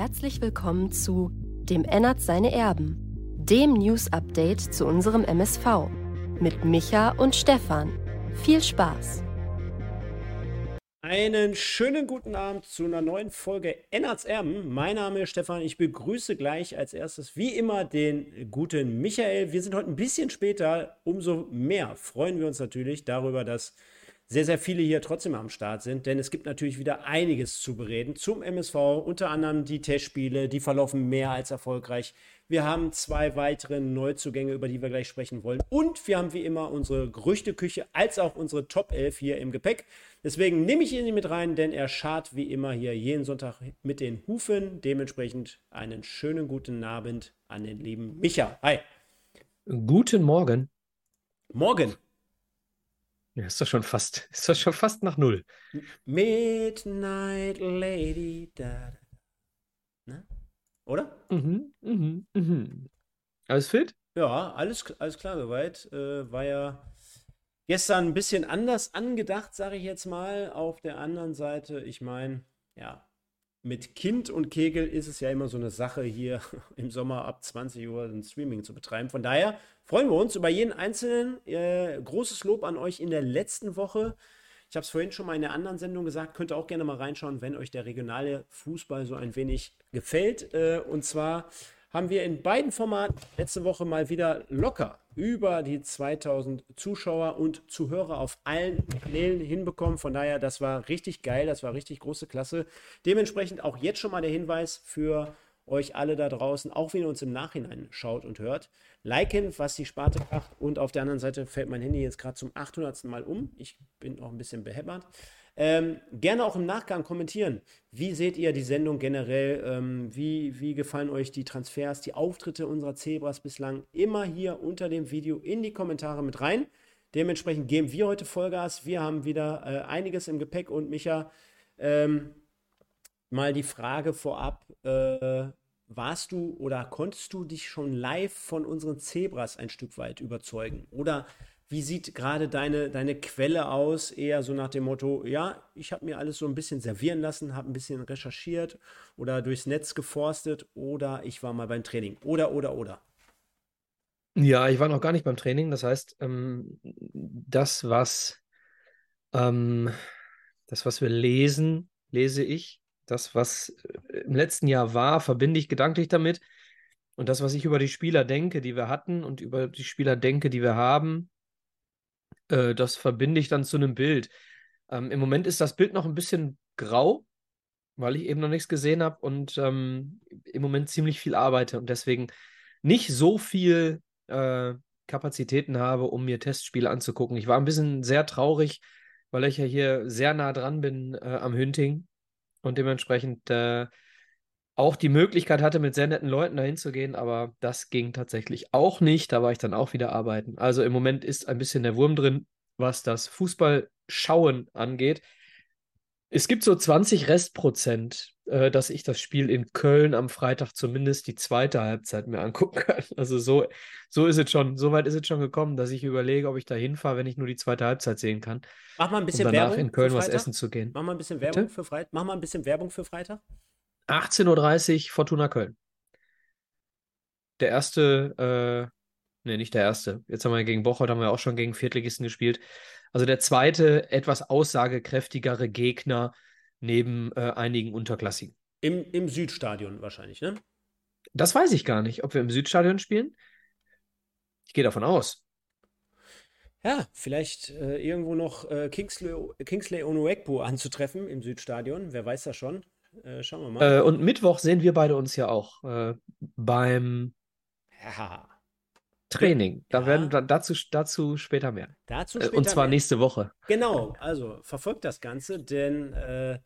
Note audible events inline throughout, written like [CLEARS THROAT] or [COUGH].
Herzlich willkommen zu Dem Ennert seine Erben, dem News-Update zu unserem MSV. Mit Micha und Stefan. Viel Spaß! Einen schönen guten Abend zu einer neuen Folge Ennerts Erben. Mein Name ist Stefan. Ich begrüße gleich als erstes wie immer den guten Michael. Wir sind heute ein bisschen später. Umso mehr freuen wir uns natürlich darüber, dass sehr, sehr viele hier trotzdem am Start sind, denn es gibt natürlich wieder einiges zu bereden zum MSV, unter anderem die Testspiele, die verlaufen mehr als erfolgreich. Wir haben zwei weitere Neuzugänge, über die wir gleich sprechen wollen. Und wir haben wie immer unsere Gerüchteküche als auch unsere Top 11 hier im Gepäck. Deswegen nehme ich ihn mit rein, denn er schart wie immer hier jeden Sonntag mit den Hufen. Dementsprechend einen schönen guten Abend an den lieben Micha. Hi. Guten Morgen. Morgen. Ja, ist doch schon fast, [LAUGHS] ist doch schon fast nach null. Midnight Lady. Da, da. Ne? Oder? Mhm, mhm, mhm. Alles fit? Ja, alles, alles klar soweit. Äh, war ja gestern ein bisschen anders angedacht, sage ich jetzt mal. Auf der anderen Seite, ich meine, ja, mit Kind und Kegel ist es ja immer so eine Sache hier [LAUGHS] im Sommer ab 20 Uhr ein Streaming zu betreiben. Von daher freuen wir uns über jeden einzelnen. Äh, großes Lob an euch in der letzten Woche. Ich habe es vorhin schon mal in der anderen Sendung gesagt, könnt ihr auch gerne mal reinschauen, wenn euch der regionale Fußball so ein wenig gefällt. Äh, und zwar haben wir in beiden Formaten letzte Woche mal wieder locker über die 2000 Zuschauer und Zuhörer auf allen Kanälen hinbekommen. Von daher, das war richtig geil, das war richtig große Klasse. Dementsprechend auch jetzt schon mal der Hinweis für euch alle da draußen, auch wenn ihr uns im Nachhinein schaut und hört. Liken, was die Sparte macht. Und auf der anderen Seite fällt mein Handy jetzt gerade zum 800. Mal um. Ich bin auch ein bisschen behämmert. Ähm, gerne auch im Nachgang kommentieren. Wie seht ihr die Sendung generell? Ähm, wie, wie gefallen euch die Transfers, die Auftritte unserer Zebras bislang? Immer hier unter dem Video in die Kommentare mit rein. Dementsprechend geben wir heute Vollgas. Wir haben wieder äh, einiges im Gepäck und Micha, ähm, mal die Frage vorab: äh, Warst du oder konntest du dich schon live von unseren Zebras ein Stück weit überzeugen? Oder wie sieht gerade deine, deine Quelle aus? Eher so nach dem Motto, ja, ich habe mir alles so ein bisschen servieren lassen, habe ein bisschen recherchiert oder durchs Netz geforstet oder ich war mal beim Training. Oder, oder, oder. Ja, ich war noch gar nicht beim Training. Das heißt, ähm, das, was, ähm, das, was wir lesen, lese ich. Das, was äh, im letzten Jahr war, verbinde ich gedanklich damit. Und das, was ich über die Spieler denke, die wir hatten und über die Spieler denke, die wir haben, äh, das verbinde ich dann zu einem Bild. Ähm, Im Moment ist das Bild noch ein bisschen grau, weil ich eben noch nichts gesehen habe und ähm, im Moment ziemlich viel arbeite und deswegen nicht so viel äh, Kapazitäten habe, um mir Testspiele anzugucken. Ich war ein bisschen sehr traurig, weil ich ja hier sehr nah dran bin äh, am Hünting und dementsprechend äh, auch die Möglichkeit hatte, mit sehr netten Leuten dahin zu gehen, aber das ging tatsächlich auch nicht. Da war ich dann auch wieder arbeiten. Also im Moment ist ein bisschen der Wurm drin, was das Fußballschauen angeht. Es gibt so 20 Restprozent, äh, dass ich das Spiel in Köln am Freitag zumindest die zweite Halbzeit mir angucken kann. [LAUGHS] Also so, so ist es schon, so weit ist es schon gekommen, dass ich überlege, ob ich da hinfahre, wenn ich nur die zweite Halbzeit sehen kann. Mach mal ein bisschen um danach Werbung in Köln was essen zu gehen. Mach mal ein bisschen Werbung Bitte? für Freitag. Mach mal ein bisschen Werbung für Freitag. 18.30 Uhr Fortuna Köln. Der erste, äh, nee, nicht der erste. Jetzt haben wir gegen Bocholt, haben wir auch schon gegen Viertligisten gespielt. Also der zweite, etwas aussagekräftigere Gegner neben äh, einigen Unterklassigen. Im, Im Südstadion wahrscheinlich, ne? Das weiß ich gar nicht, ob wir im Südstadion spielen. Ich gehe davon aus. Ja, vielleicht äh, irgendwo noch äh, Kingsley, Kingsley Onuekbo anzutreffen im Südstadion. Wer weiß das schon? Äh, schauen wir mal. Äh, und Mittwoch sehen wir beide uns ja auch äh, beim ja. Training. Da ja. werden da, dazu, dazu später mehr. Dazu äh, später und zwar mehr. nächste Woche. Genau, also verfolgt das Ganze, denn äh,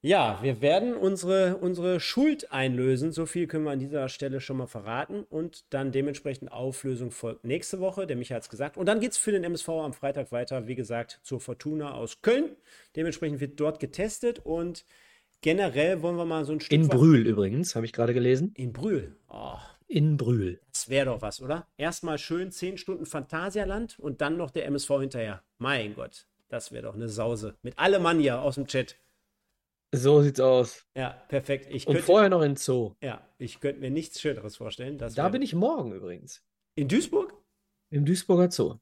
ja, wir werden unsere, unsere Schuld einlösen. So viel können wir an dieser Stelle schon mal verraten. Und dann dementsprechend Auflösung folgt nächste Woche. Der Michael hat es gesagt. Und dann geht es für den MSV am Freitag weiter, wie gesagt, zur Fortuna aus Köln. Dementsprechend wird dort getestet und generell wollen wir mal so ein Stück. In Brühl übrigens, habe ich gerade gelesen. In Brühl. Oh. In Brühl. Das wäre doch was, oder? Erstmal schön 10 Stunden Phantasialand und dann noch der MSV hinterher. Mein Gott, das wäre doch eine Sause. Mit allem Mann hier aus dem Chat. So sieht's aus. Ja, perfekt. Ich Und könnte, vorher noch in Zoo. ja, ich könnte mir nichts Schöneres vorstellen. Das Da bin ich morgen übrigens. In Duisburg? Im Duisburger Zoo.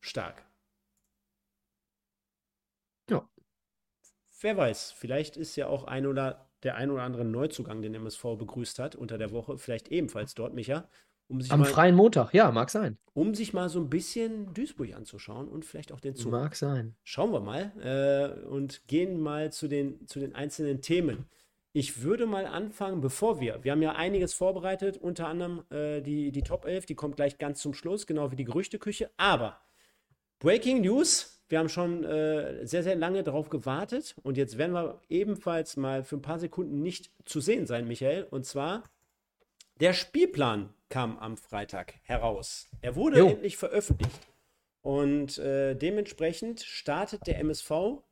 Stark. Ja. Wer weiß, vielleicht ist ja auch ein oder der ein oder andere Neuzugang, den MSV begrüßt hat unter der Woche, vielleicht ebenfalls dort, Micha, um sich, Am mal, freien Montag, ja, mag sein. um sich mal so ein bisschen Duisburg anzuschauen und vielleicht auch den Zoo. Mag sein. Schauen wir mal äh, und gehen mal zu den, zu den einzelnen Themen. Ich würde mal anfangen, bevor wir, wir haben ja einiges vorbereitet, unter anderem äh, die, die Top 11, die kommt gleich ganz zum Schluss, genau wie die Gerüchteküche. Aber Breaking News, wir haben schon äh, sehr, sehr lange darauf gewartet und jetzt werden wir ebenfalls mal für ein paar Sekunden nicht zu sehen sein, Michael. Und zwar, der Spielplan kam am Freitag heraus. Er wurde Jo. endlich veröffentlicht. Und äh, dementsprechend startet der MSV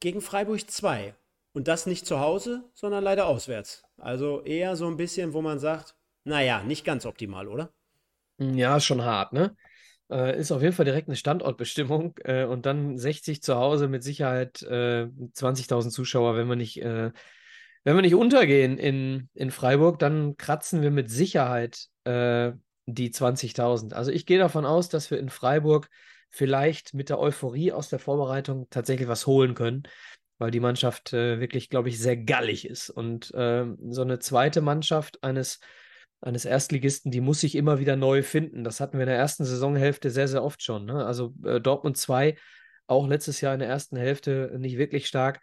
gegen Freiburg 2. Und das nicht zu Hause, sondern leider auswärts. Also eher so ein bisschen, wo man sagt, naja, nicht ganz optimal, oder? Ja, ist schon hart, ne? Äh, ist auf jeden Fall direkt eine Standortbestimmung [LAUGHS] äh, und dann 60 zu Hause mit Sicherheit äh, 20.000 Zuschauer, wenn wir nicht, äh, wenn wir nicht untergehen in, in Freiburg, dann kratzen wir mit Sicherheit äh, die 20.000. Also ich gehe davon aus, dass wir in Freiburg vielleicht mit der Euphorie aus der Vorbereitung tatsächlich was holen können, weil die Mannschaft äh, wirklich, glaube ich, sehr gallig ist und ähm, so eine zweite Mannschaft eines eines Erstligisten, die muss sich immer wieder neu finden. Das hatten wir in der ersten Saisonhälfte sehr, sehr oft schon. Ne? Also äh, Dortmund 2, auch letztes Jahr in der ersten Hälfte nicht wirklich stark.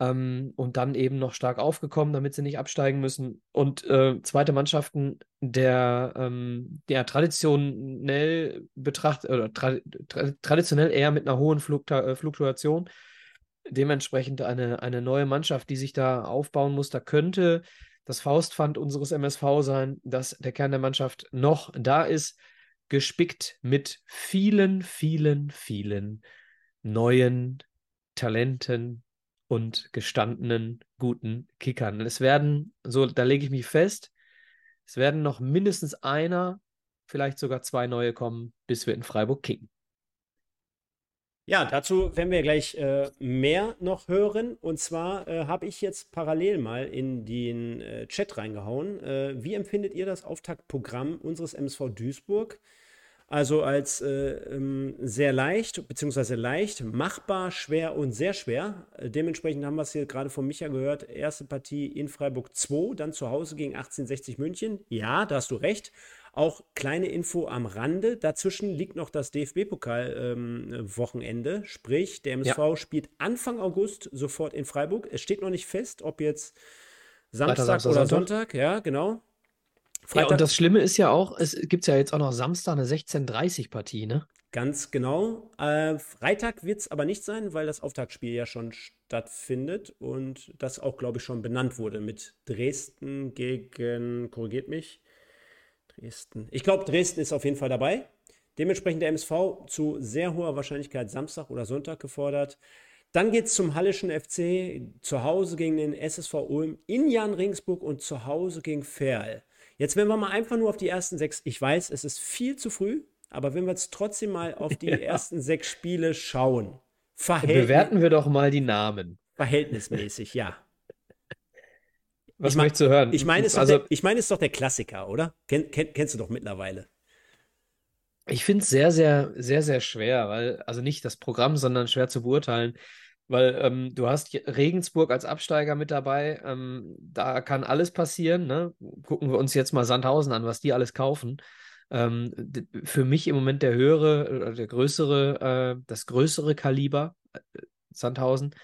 Ähm, und dann eben noch stark aufgekommen, damit sie nicht absteigen müssen. Und äh, zweite Mannschaften, der ähm, ja, traditionell betrachtet, oder tra tra traditionell eher mit einer hohen Flukta äh, Fluktuation. Dementsprechend eine, eine neue Mannschaft, die sich da aufbauen muss. Da könnte das Faustpfand unseres MSV sein, dass der Kern der Mannschaft noch da ist, gespickt mit vielen, vielen, vielen neuen Talenten und gestandenen guten Kickern. Es werden, so da lege ich mich fest, es werden noch mindestens einer, vielleicht sogar zwei neue kommen, bis wir in Freiburg kicken. Ja, dazu werden wir gleich äh, mehr noch hören. Und zwar äh, habe ich jetzt parallel mal in den äh, Chat reingehauen. Äh, wie empfindet ihr das Auftaktprogramm unseres MSV Duisburg? Also als äh, ähm, sehr leicht, beziehungsweise leicht, machbar, schwer und sehr schwer. Äh, dementsprechend haben wir es hier gerade von Micha gehört. Erste Partie in Freiburg 2, dann zu Hause gegen 1860 München. Ja, da hast du recht. Auch kleine Info am Rande. Dazwischen liegt noch das DFB-Pokal-Wochenende. Sprich, der MSV spielt Anfang August sofort in Freiburg. Es steht noch nicht fest, ob jetzt Samstag, Samstag, oder Sonntag. Sonntag. Ja, genau. Ja, und das Schlimme ist ja auch, es gibt ja jetzt auch noch Samstag eine 16:30 Partie, ne? Ganz genau. Äh, Freitag wird es aber nicht sein, weil das Auftaktspiel ja schon stattfindet und das auch, glaube ich, schon benannt wurde mit Dresden gegen, korrigiert mich, Dresden. Ich glaube, Dresden ist auf jeden Fall dabei. Dementsprechend der MSV zu sehr hoher Wahrscheinlichkeit Samstag oder Sonntag gefordert. Dann geht es zum Hallischen FC, zu Hause gegen den SSV Ulm, in Jan Ringsburg und zu Hause gegen Ferl. Jetzt, wenn wir mal einfach nur auf die ersten sechs, ich weiß, es ist viel zu früh, aber wenn wir jetzt trotzdem mal auf die [LAUGHS] Ja. ersten sechs Spiele schauen, Bewerten wir doch mal die Namen. verhältnismäßig, ja. Was Ich mein- möchtest du hören? Ich meine, es, ist doch also, der- ich meine, es ist doch der Klassiker, oder? Ken, ken, kennst du doch mittlerweile. ich finde es sehr, sehr, sehr, sehr schwer, weil, also nicht das Programm, sondern schwer zu beurteilen, weil ähm, du hast Regensburg als Absteiger mit dabei. Ähm, da kann alles passieren. Ne? Gucken wir uns jetzt mal Sandhausen an, was die alles kaufen. Ähm, für mich im Moment der höhere oder der größere, äh, das größere Kaliber, äh, Sandhausen,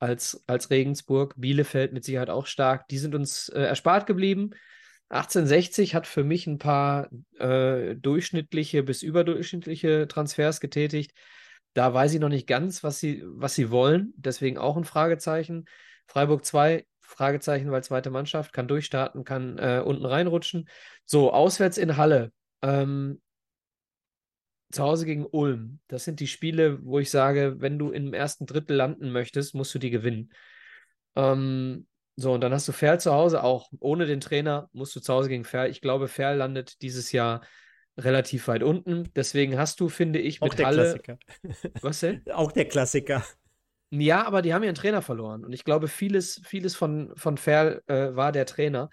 als, als Regensburg. Bielefeld mit Sicherheit auch stark. Die sind uns äh, erspart geblieben. 1860 hat für mich ein paar äh, durchschnittliche bis überdurchschnittliche Transfers getätigt. Da weiß ich noch nicht ganz, was sie, was sie wollen. Deswegen auch ein Fragezeichen. Freiburg 2, Fragezeichen, weil zweite Mannschaft, kann durchstarten, kann äh, unten reinrutschen. So, auswärts in Halle. Ähm, zu Hause gegen Ulm. Das sind die Spiele, wo ich sage, wenn du im ersten Drittel landen möchtest, musst du die gewinnen. Ähm, so, und dann hast du Ferl zu Hause auch. Ohne den Trainer musst du zu Hause gegen Ferl. Ich glaube, Ferl landet dieses Jahr relativ weit unten. Deswegen hast du, finde ich, Auch mit der Halle. Klassiker. [LAUGHS] Was denn? Auch der Klassiker. Ja, aber die haben ihren Trainer verloren. Und ich glaube, vieles, vieles von, von Ferl äh, war der Trainer.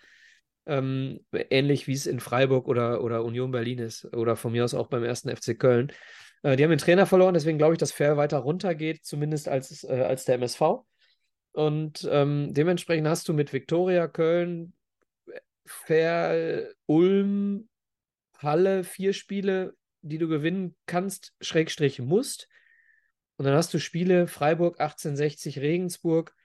Ähm, ähnlich wie es in Freiburg oder, oder Union Berlin ist. Oder von mir aus auch beim ersten FC Köln. Äh, die haben den Trainer verloren, deswegen glaube ich, dass Ferl weiter runtergeht, zumindest als, äh, als der MSV. Und ähm, dementsprechend hast du mit Viktoria Köln, Ferl, Ulm, Halle vier Spiele, die du gewinnen kannst, Schrägstrich musst. Und dann hast du Spiele Freiburg 1860, Regensburg.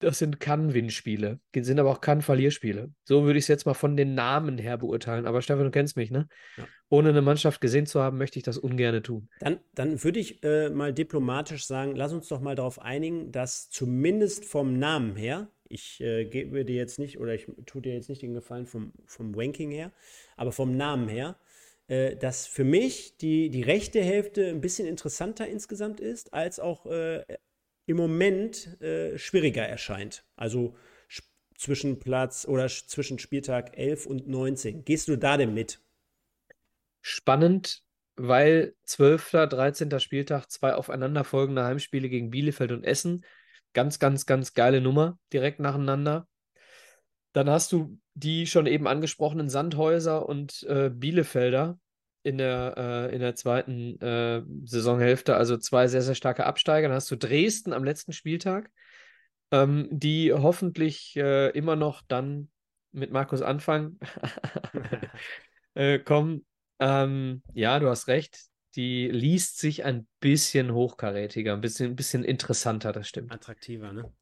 Das sind Kann-Win-Spiele, sind aber auch Kann-Verlierspiele. So würde ich es jetzt mal von den Namen her beurteilen. Aber Stefan, du kennst mich, ne? Ja. Ohne eine Mannschaft gesehen zu haben, möchte ich das ungern tun. Dann, dann würde ich äh, mal diplomatisch sagen, lass uns doch mal darauf einigen, dass zumindest vom Namen her, ich äh, gebe dir jetzt nicht, oder ich tue dir jetzt nicht den Gefallen vom, vom Ranking her, aber vom Namen her, äh, dass für mich die, die rechte Hälfte ein bisschen interessanter insgesamt ist, als auch äh, im Moment äh, schwieriger erscheint. Also zwischen Platz oder zwischen Spieltag 11 und 19. Gehst du da denn mit? Spannend, weil 12., 13. Spieltag, zwei aufeinanderfolgende Heimspiele gegen Bielefeld und Essen. Ganz, ganz, ganz geile Nummer direkt nacheinander. Dann hast du die schon eben angesprochenen Sandhäuser und äh, Bielefelder in der, äh, in der zweiten äh, Saisonhälfte, also zwei sehr, sehr starke Absteiger. Dann hast du Dresden am letzten Spieltag, ähm, die hoffentlich äh, immer noch dann mit Markus Anfang [LAUGHS] äh, kommen. Ähm, ja, du hast recht die liest sich ein bisschen hochkarätiger, ein bisschen, ein bisschen interessanter, das stimmt. Attraktiver, ne?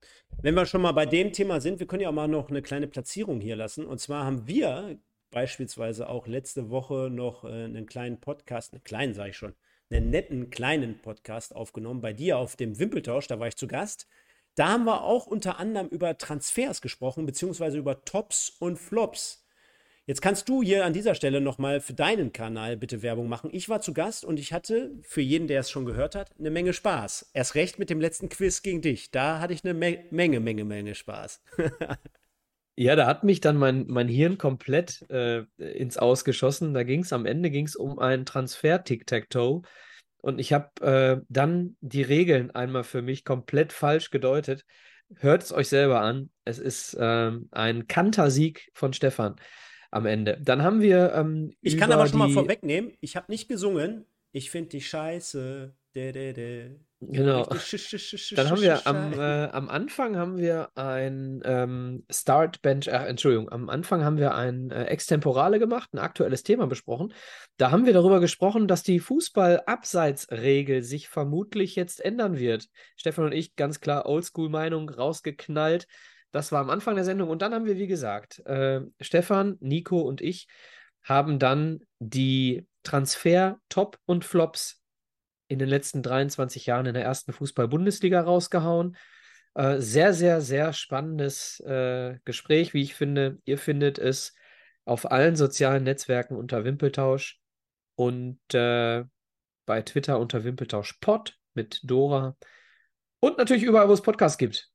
Wenn wir schon mal bei dem Thema sind, wir können ja auch mal noch eine kleine Platzierung hier lassen. Und zwar haben wir beispielsweise auch letzte Woche noch äh, einen kleinen Podcast, einen kleinen sage ich schon, einen netten kleinen Podcast aufgenommen bei dir auf dem Wimpeltausch, da war ich zu Gast. Da haben wir auch unter anderem über Transfers gesprochen, beziehungsweise über Tops und Flops. Jetzt kannst du hier an dieser Stelle nochmal für deinen Kanal bitte Werbung machen. Ich war zu Gast und ich hatte, für jeden, der es schon gehört hat, eine Menge Spaß. Erst recht mit dem letzten Quiz gegen dich. Da hatte ich eine Me Menge, Menge, Menge Spaß. [LAUGHS] ja, da hat mich dann mein, mein Hirn komplett äh, ins Ausgeschossen. Da ging es am Ende ging's um ein Transfer-Tic-Tac-Toe. Und ich habe äh, dann die Regeln einmal für mich komplett falsch gedeutet. Hört es euch selber an. Es ist ähm, ein Kantersieg von Stefan am Ende. Dann haben wir. Ähm, ich kann aber schon mal vorwegnehmen, ich habe nicht gesungen. Ich finde die scheiße. De, de, de. Genau. Dann haben wir am, äh, am Anfang haben wir ein ähm, Start Bench, äh, Entschuldigung, am Anfang haben wir ein äh, Extemporale gemacht, ein aktuelles Thema besprochen. Da haben wir darüber gesprochen, dass die Fußball-Abseitsregel sich vermutlich jetzt ändern wird. Stefan und ich ganz klar Oldschool-Meinung rausgeknallt. Das war am Anfang der Sendung. Und dann haben wir, wie gesagt, äh, Stefan, Nico und ich haben dann die Transfer-Top und Flops in den letzten 23 Jahren in der ersten Fußball-Bundesliga rausgehauen. Äh, sehr, sehr, sehr spannendes äh, Gespräch, wie ich finde. Ihr findet es auf allen sozialen Netzwerken unter Wimpeltausch und äh, bei Twitter unter Wimpeltausch Pod mit Dora und natürlich überall, wo es Podcasts gibt.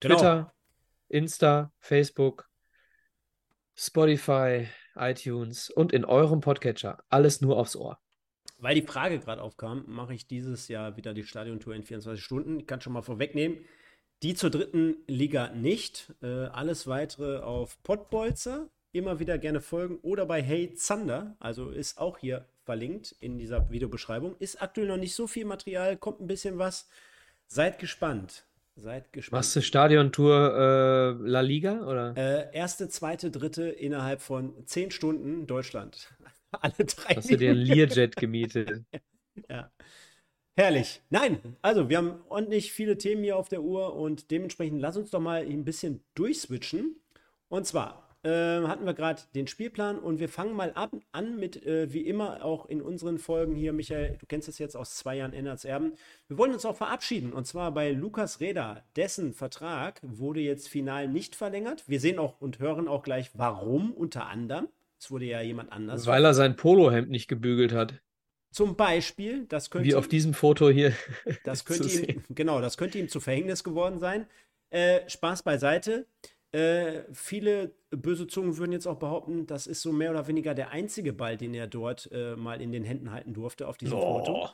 Genau. Twitter, Insta, Facebook, Spotify, iTunes und in eurem Podcatcher. Alles nur aufs Ohr. Weil die Frage gerade aufkam, mache ich dieses Jahr wieder die Stadiontour in 24 Stunden. Ich kann schon mal vorwegnehmen, die zur dritten Liga nicht. Äh, alles weitere auf Podbolzer. Immer wieder gerne folgen oder bei Hey Zander, also ist auch hier verlinkt in dieser Videobeschreibung. Ist aktuell noch nicht so viel Material, kommt ein bisschen was. Seid gespannt. Seid gespannt. Machst du Stadiontour äh, La Liga oder? Äh, erste, zweite, dritte innerhalb von zehn Stunden Deutschland. [LAUGHS] Alle drei. Hast du dir einen Learjet gemietet? [LAUGHS] ja. Herrlich. Nein, also wir haben ordentlich viele Themen hier auf der Uhr und dementsprechend lass uns doch mal ein bisschen durchswitchen. Und zwar äh, hatten wir gerade den Spielplan und wir fangen mal ab, an mit, äh, wie immer auch in unseren Folgen hier, Michael, du kennst es jetzt aus zwei Jahren Ennerts Erben. Wir wollen uns auch verabschieden und zwar bei Lukas Reda. Dessen Vertrag wurde jetzt final nicht verlängert. Wir sehen auch und hören auch gleich, warum unter anderem. Es wurde ja jemand anders. Weil er sein Polohemd nicht gebügelt hat. Zum Beispiel, das könnte. Wie auf diesem Foto hier. [LAUGHS] Das [LAUGHS] könnte ihm, genau, das könnte ihm zu Verhängnis geworden sein. Äh, Spaß beiseite. Äh, viele böse Zungen würden jetzt auch behaupten, das ist so mehr oder weniger der einzige Ball, den er dort äh, mal in den Händen halten durfte auf diesem oh. Foto.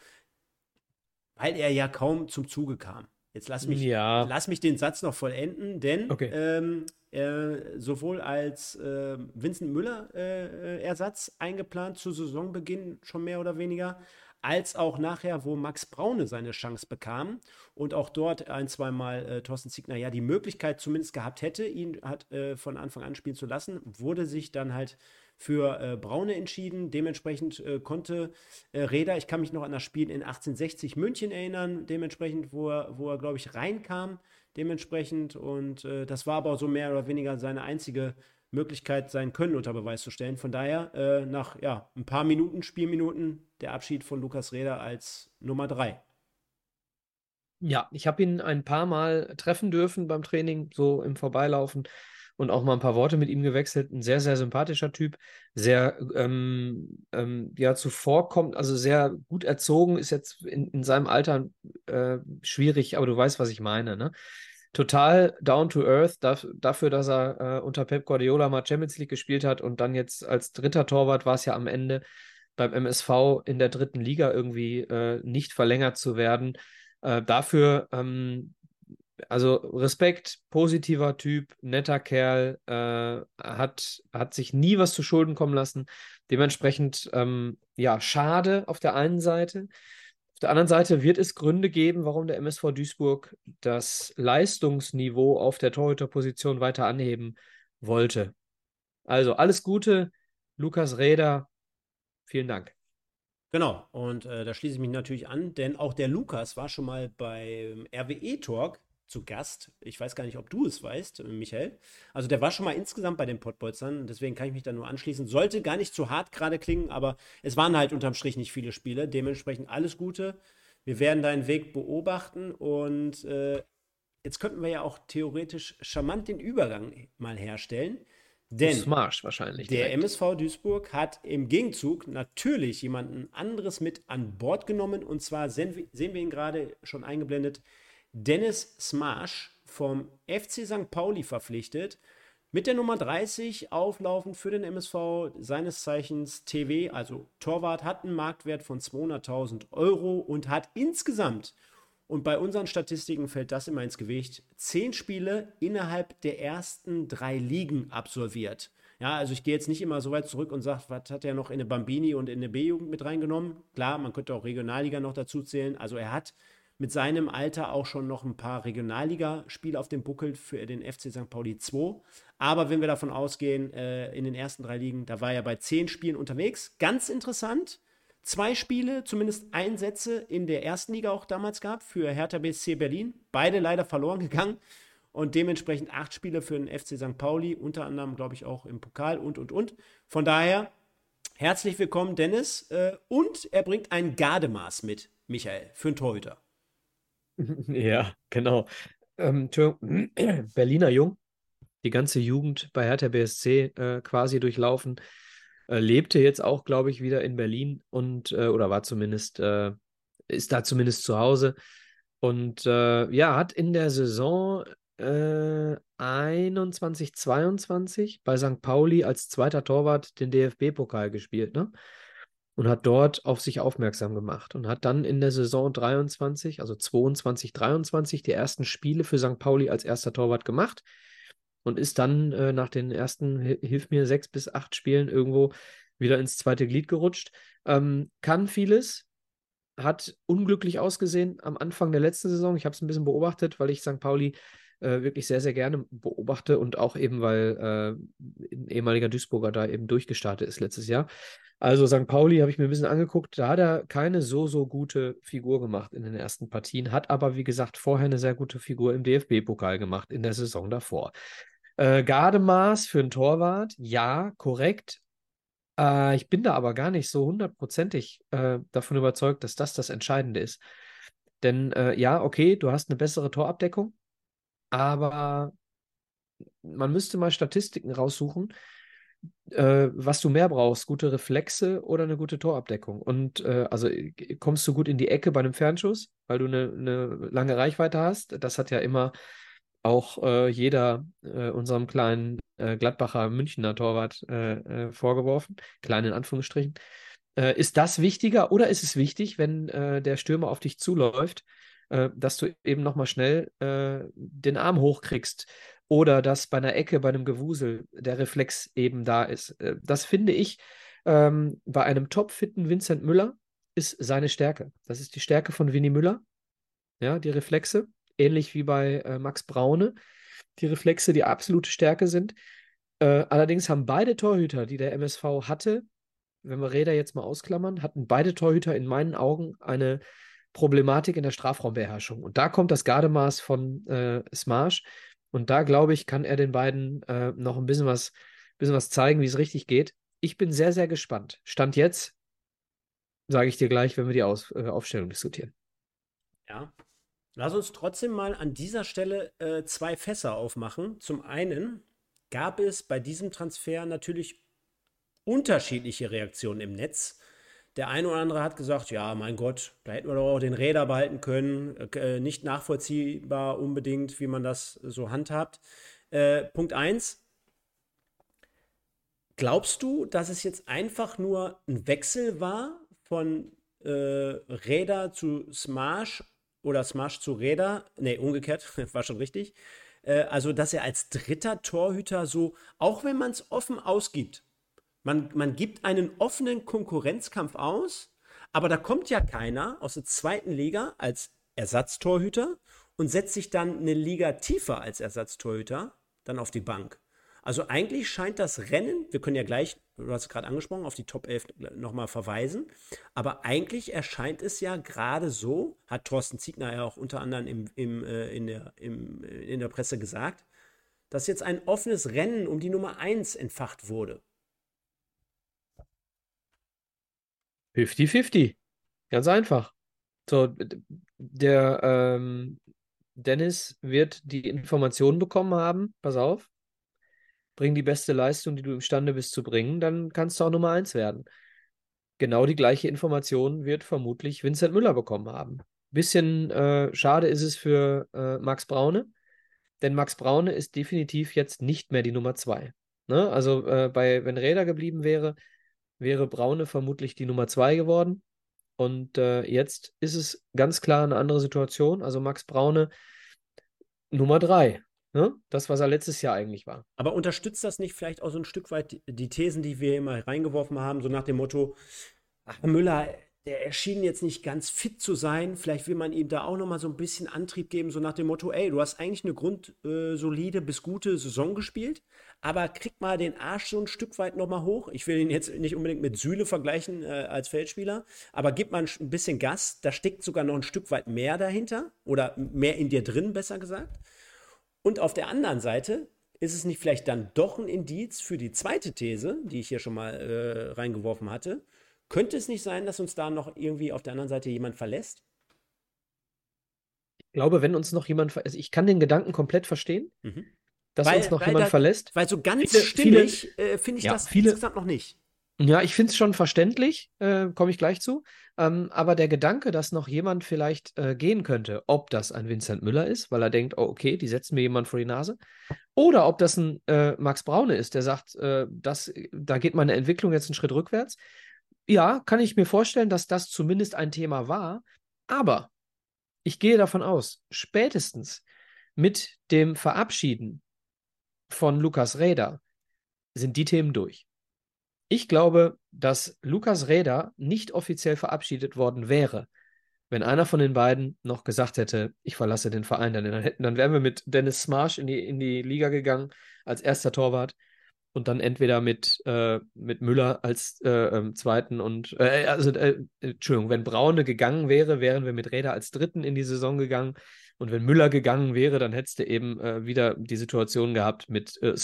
Weil er ja kaum zum Zuge kam. Jetzt lass mich, ja. lass mich den Satz noch vollenden, denn okay. ähm, äh, sowohl als äh, Vincent Müller äh, Ersatz eingeplant zu Saisonbeginn schon mehr oder weniger, als auch nachher, wo Max Braune seine Chance bekam und auch dort ein, zweimal äh, Thorsten Ziegner ja die Möglichkeit zumindest gehabt hätte, ihn hat, äh, von Anfang an spielen zu lassen, wurde sich dann halt für äh, Braune entschieden. Dementsprechend äh, konnte äh, Reda, ich kann mich noch an das Spiel in 1860 München erinnern, dementsprechend, wo er, wo er glaube ich, reinkam, dementsprechend. Und äh, das war aber so mehr oder weniger seine einzige Möglichkeit, sein Können unter Beweis zu stellen. Von daher, äh, nach ja, ein paar Minuten, Spielminuten, der Abschied von Lukas Reda als Nummer drei. Ja, ich habe ihn ein paar Mal treffen dürfen beim Training, so im Vorbeilaufen und auch mal ein paar Worte mit ihm gewechselt. Ein sehr, sehr sympathischer Typ, sehr ähm, ähm, ja, zuvorkommt, also sehr gut erzogen, ist jetzt in, in seinem Alter äh, schwierig, aber du weißt, was ich meine, ne? Total down to earth dafür, dass er äh, unter Pep Guardiola mal Champions League gespielt hat und dann jetzt als dritter Torwart war es ja am Ende beim MSV in der dritten Liga irgendwie äh, nicht verlängert zu werden. Äh, dafür ähm, also Respekt, positiver Typ, netter Kerl, äh, hat, hat sich nie was zu Schulden kommen lassen. Dementsprechend, ähm, ja, schade auf der einen Seite. Auf der anderen Seite wird es Gründe geben, warum der MSV Duisburg das Leistungsniveau auf der Torhüterposition weiter anheben wollte. Also alles Gute, Lukas Räder. Vielen Dank. Genau, und äh, da schließe ich mich natürlich an, denn auch der Lukas war schon mal beim RWE-Talk zu Gast. Ich weiß gar nicht, ob du es weißt, Michael. Also der war schon mal insgesamt bei den Pottbolzern, deswegen kann ich mich da nur anschließen. Sollte gar nicht zu hart gerade klingen, aber es waren halt unterm Strich nicht viele Spiele. Dementsprechend alles Gute. Wir werden deinen Weg beobachten und äh, jetzt könnten wir ja auch theoretisch charmant den Übergang mal herstellen. Denn Smash wahrscheinlich der direkt. MSV Duisburg hat im Gegenzug natürlich jemanden anderes mit an Bord genommen. Und zwar sehen wir ihn gerade schon eingeblendet. Dennis Smash vom FC St. Pauli verpflichtet. Mit der Nummer 30 auflaufend für den MSV seines Zeichens TV, also Torwart, hat einen Marktwert von 200.000 Euro und hat insgesamt, und bei unseren Statistiken fällt das immer ins Gewicht, zehn Spiele innerhalb der ersten drei Ligen absolviert. Ja, also ich gehe jetzt nicht immer so weit zurück und sage, was hat er noch in eine Bambini und in eine B-Jugend mit reingenommen? Klar, man könnte auch Regionalliga noch dazu zählen. Also er hat mit seinem Alter auch schon noch ein paar Regionalligaspiele auf dem Buckel für den FC St. Pauli 2. Aber wenn wir davon ausgehen, äh, in den ersten drei Ligen, da war er bei zehn Spielen unterwegs. Ganz interessant. Zwei Spiele, zumindest Einsätze in der ersten Liga auch damals gab für Hertha BSC Berlin. Beide leider verloren gegangen. Und dementsprechend acht Spiele für den FC St. Pauli, unter anderem, glaube ich, auch im Pokal und, und, und. Von daher, herzlich willkommen, Dennis. Äh, und er bringt ein Gardemaß mit, Michael, für einen Torhüter. [LAUGHS] Ja, genau. Ähm, [CLEARS THROAT] Berliner Jung, die ganze Jugend bei Hertha BSC äh, quasi durchlaufen, äh, lebte jetzt auch, glaube ich, wieder in Berlin und äh, oder war zumindest, äh, ist da zumindest zu Hause und äh, ja, hat in der Saison 21, 22 bei St. Pauli als zweiter Torwart den DFB-Pokal gespielt, ne? Und hat dort auf sich aufmerksam gemacht und hat dann in der Saison 23, also 22, 23 die ersten Spiele für St. Pauli als erster Torwart gemacht und ist dann äh, nach den ersten, hilf mir, sechs bis acht Spielen irgendwo wieder ins zweite Glied gerutscht. Ähm, kann vieles, hat unglücklich ausgesehen am Anfang der letzten Saison. Ich habe es ein bisschen beobachtet, weil ich St. Pauli äh, wirklich sehr, sehr gerne beobachte und auch eben, weil äh, ein ehemaliger Duisburger da eben durchgestartet ist letztes Jahr. Also St. Pauli habe ich mir ein bisschen angeguckt, da hat er keine so, so gute Figur gemacht in den ersten Partien, hat aber, wie gesagt, vorher eine sehr gute Figur im DFB-Pokal gemacht in der Saison davor. Äh, Gardemaß für einen Torwart, ja, korrekt. Äh, ich bin da aber gar nicht so hundertprozentig äh, davon überzeugt, dass das das Entscheidende ist. Denn äh, ja, okay, du hast eine bessere Torabdeckung, aber man müsste mal Statistiken raussuchen, äh, was du mehr brauchst, gute Reflexe oder eine gute Torabdeckung. Und äh, also kommst du gut in die Ecke bei einem Fernschuss, weil du eine, eine lange Reichweite hast. Das hat ja immer auch äh, jeder äh, unserem kleinen äh, Gladbacher Münchner Torwart äh, vorgeworfen, klein in Anführungsstrichen. ist das wichtiger oder ist es wichtig, wenn der Stürmer auf dich zuläuft, äh, dass du eben nochmal schnell äh, den Arm hochkriegst oder dass bei einer Ecke, bei einem Gewusel der Reflex eben da ist. Äh, das finde ich ähm, bei einem topfitten Vincent Müller ist seine Stärke. Das ist die Stärke von Winnie Müller. Ja, die Reflexe, ähnlich wie bei äh, Max Braune, die Reflexe, die absolute Stärke sind. Äh, allerdings haben beide Torhüter, die der MSV hatte, wenn wir Räder jetzt mal ausklammern, hatten beide Torhüter in meinen Augen eine Problematik in der Strafraumbeherrschung. Und da kommt das Gardemaß von äh, Smash. Und da glaube ich, kann er den beiden äh, noch ein bisschen was, bisschen was zeigen, wie es richtig geht. Ich bin sehr, sehr gespannt. Stand jetzt, sage ich dir gleich, wenn wir die Aus, äh, Aufstellung diskutieren. Ja. Lass uns trotzdem mal an dieser Stelle äh, zwei Fässer aufmachen. Zum einen gab es bei diesem Transfer natürlich unterschiedliche Reaktionen im Netz. Der eine oder andere hat gesagt, ja, mein Gott, da hätten wir doch auch den Räder behalten können. Äh, nicht nachvollziehbar unbedingt, wie man das so handhabt. Äh, Punkt 1. Glaubst du, dass es jetzt einfach nur ein Wechsel war von äh, Räder zu Smash oder Smash zu Räder? Ne, umgekehrt, [LAUGHS] war schon richtig. Äh, also, dass er als dritter Torhüter so, auch wenn man es offen ausgibt, man, man gibt einen offenen Konkurrenzkampf aus, aber da kommt ja keiner aus der zweiten Liga als Ersatztorhüter und setzt sich dann eine Liga tiefer als Ersatztorhüter dann auf die Bank. Also eigentlich scheint das Rennen, wir können ja gleich, du hast es gerade angesprochen, auf die Top 11 nochmal verweisen, aber eigentlich erscheint es ja gerade so, hat Thorsten Ziegner ja auch unter anderem im, im, äh, in, der, im, in der Presse gesagt, dass jetzt ein offenes Rennen um die Nummer 1 entfacht wurde. 50-50. Ganz einfach. So, der ähm, Dennis wird die Informationen bekommen haben. Pass auf. Bring die beste Leistung, die du imstande bist zu bringen, dann kannst du auch Nummer eins werden. Genau die gleiche Information wird vermutlich Vincent Müller bekommen haben. Bisschen äh, schade ist es für äh, Max Braune, denn Max Braune ist definitiv jetzt nicht mehr die Nummer zwei. Ne? Also äh, bei, wenn Räder geblieben wäre, wäre Braune vermutlich die Nummer zwei geworden. Und äh, jetzt ist es ganz klar eine andere Situation. Also Max Braune Nummer drei. Ne? Das, was er letztes Jahr eigentlich war. Aber unterstützt das nicht vielleicht auch so ein Stück weit die, Thesen, die wir immer reingeworfen haben, so nach dem Motto, ach, Müller, der erschien jetzt nicht ganz fit zu sein. Vielleicht will man ihm da auch noch mal so ein bisschen Antrieb geben, so nach dem Motto, ey, du hast eigentlich eine grundsolide äh, bis gute Saison gespielt, aber krieg mal den Arsch so ein Stück weit noch mal hoch. Ich will ihn jetzt nicht unbedingt mit Süle vergleichen äh, als Feldspieler, aber gib mal ein bisschen Gas. Da steckt sogar noch ein Stück weit mehr dahinter oder mehr in dir drin, besser gesagt. Und auf der anderen Seite ist es nicht vielleicht dann doch ein Indiz für die zweite These, die ich hier schon mal äh, reingeworfen hatte, könnte es nicht sein, dass uns da noch irgendwie auf der anderen Seite jemand verlässt? Ich glaube, wenn uns noch jemand, also ich kann den Gedanken komplett verstehen, mhm. dass weil, uns noch jemand da, verlässt. Weil so ganz viele, stimmig äh, finde ich ja, das viele, insgesamt noch nicht. Ja, ich finde es schon verständlich, äh, komme ich gleich zu. Ähm, aber der Gedanke, dass noch jemand vielleicht äh, gehen könnte, ob das ein Vincent Müller ist, weil er denkt, oh, okay, die setzen mir jemand vor die Nase, oder ob das ein äh, Max Braune ist, der sagt, äh, das, da geht meine Entwicklung jetzt einen Schritt rückwärts, ja, kann ich mir vorstellen, dass das zumindest ein Thema war. Aber ich gehe davon aus, spätestens mit dem Verabschieden von Lukas Räder sind die Themen durch. Ich glaube, dass Lukas Räder nicht offiziell verabschiedet worden wäre, wenn einer von den beiden noch gesagt hätte, ich verlasse den Verein, dann, dann wären wir mit Dennis Smarsh in die, in die Liga gegangen als erster Torwart und dann entweder mit, äh, mit Müller als äh, ähm, zweiten und äh, also äh, Entschuldigung, wenn Braune gegangen wäre, wären wir mit Räder als dritten in die Saison gegangen. Und wenn Müller gegangen wäre, dann hättest du eben äh, wieder die Situation gehabt mit äh,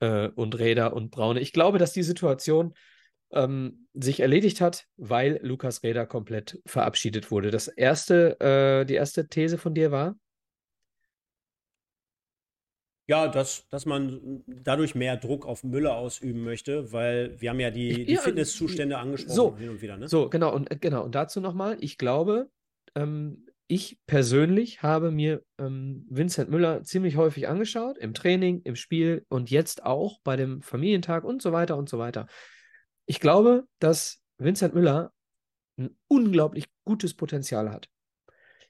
äh, und Räder und Braune. Ich glaube, dass die Situation ähm, sich erledigt hat, weil Lukas Räder komplett verabschiedet wurde. Das erste, die erste These von dir war? Ja, dass, dass man dadurch mehr Druck auf Müller ausüben möchte, weil wir haben ja die, die ja, Fitnesszustände angesprochen so, hin und wieder. Ne? So, genau, und genau, und dazu nochmal, ich glaube, ähm, ich persönlich habe mir ähm, Vincent Müller ziemlich häufig angeschaut, im Training, im Spiel und jetzt auch bei dem Familientag und so weiter und so weiter. Ich glaube, dass Vincent Müller ein unglaublich gutes Potenzial hat.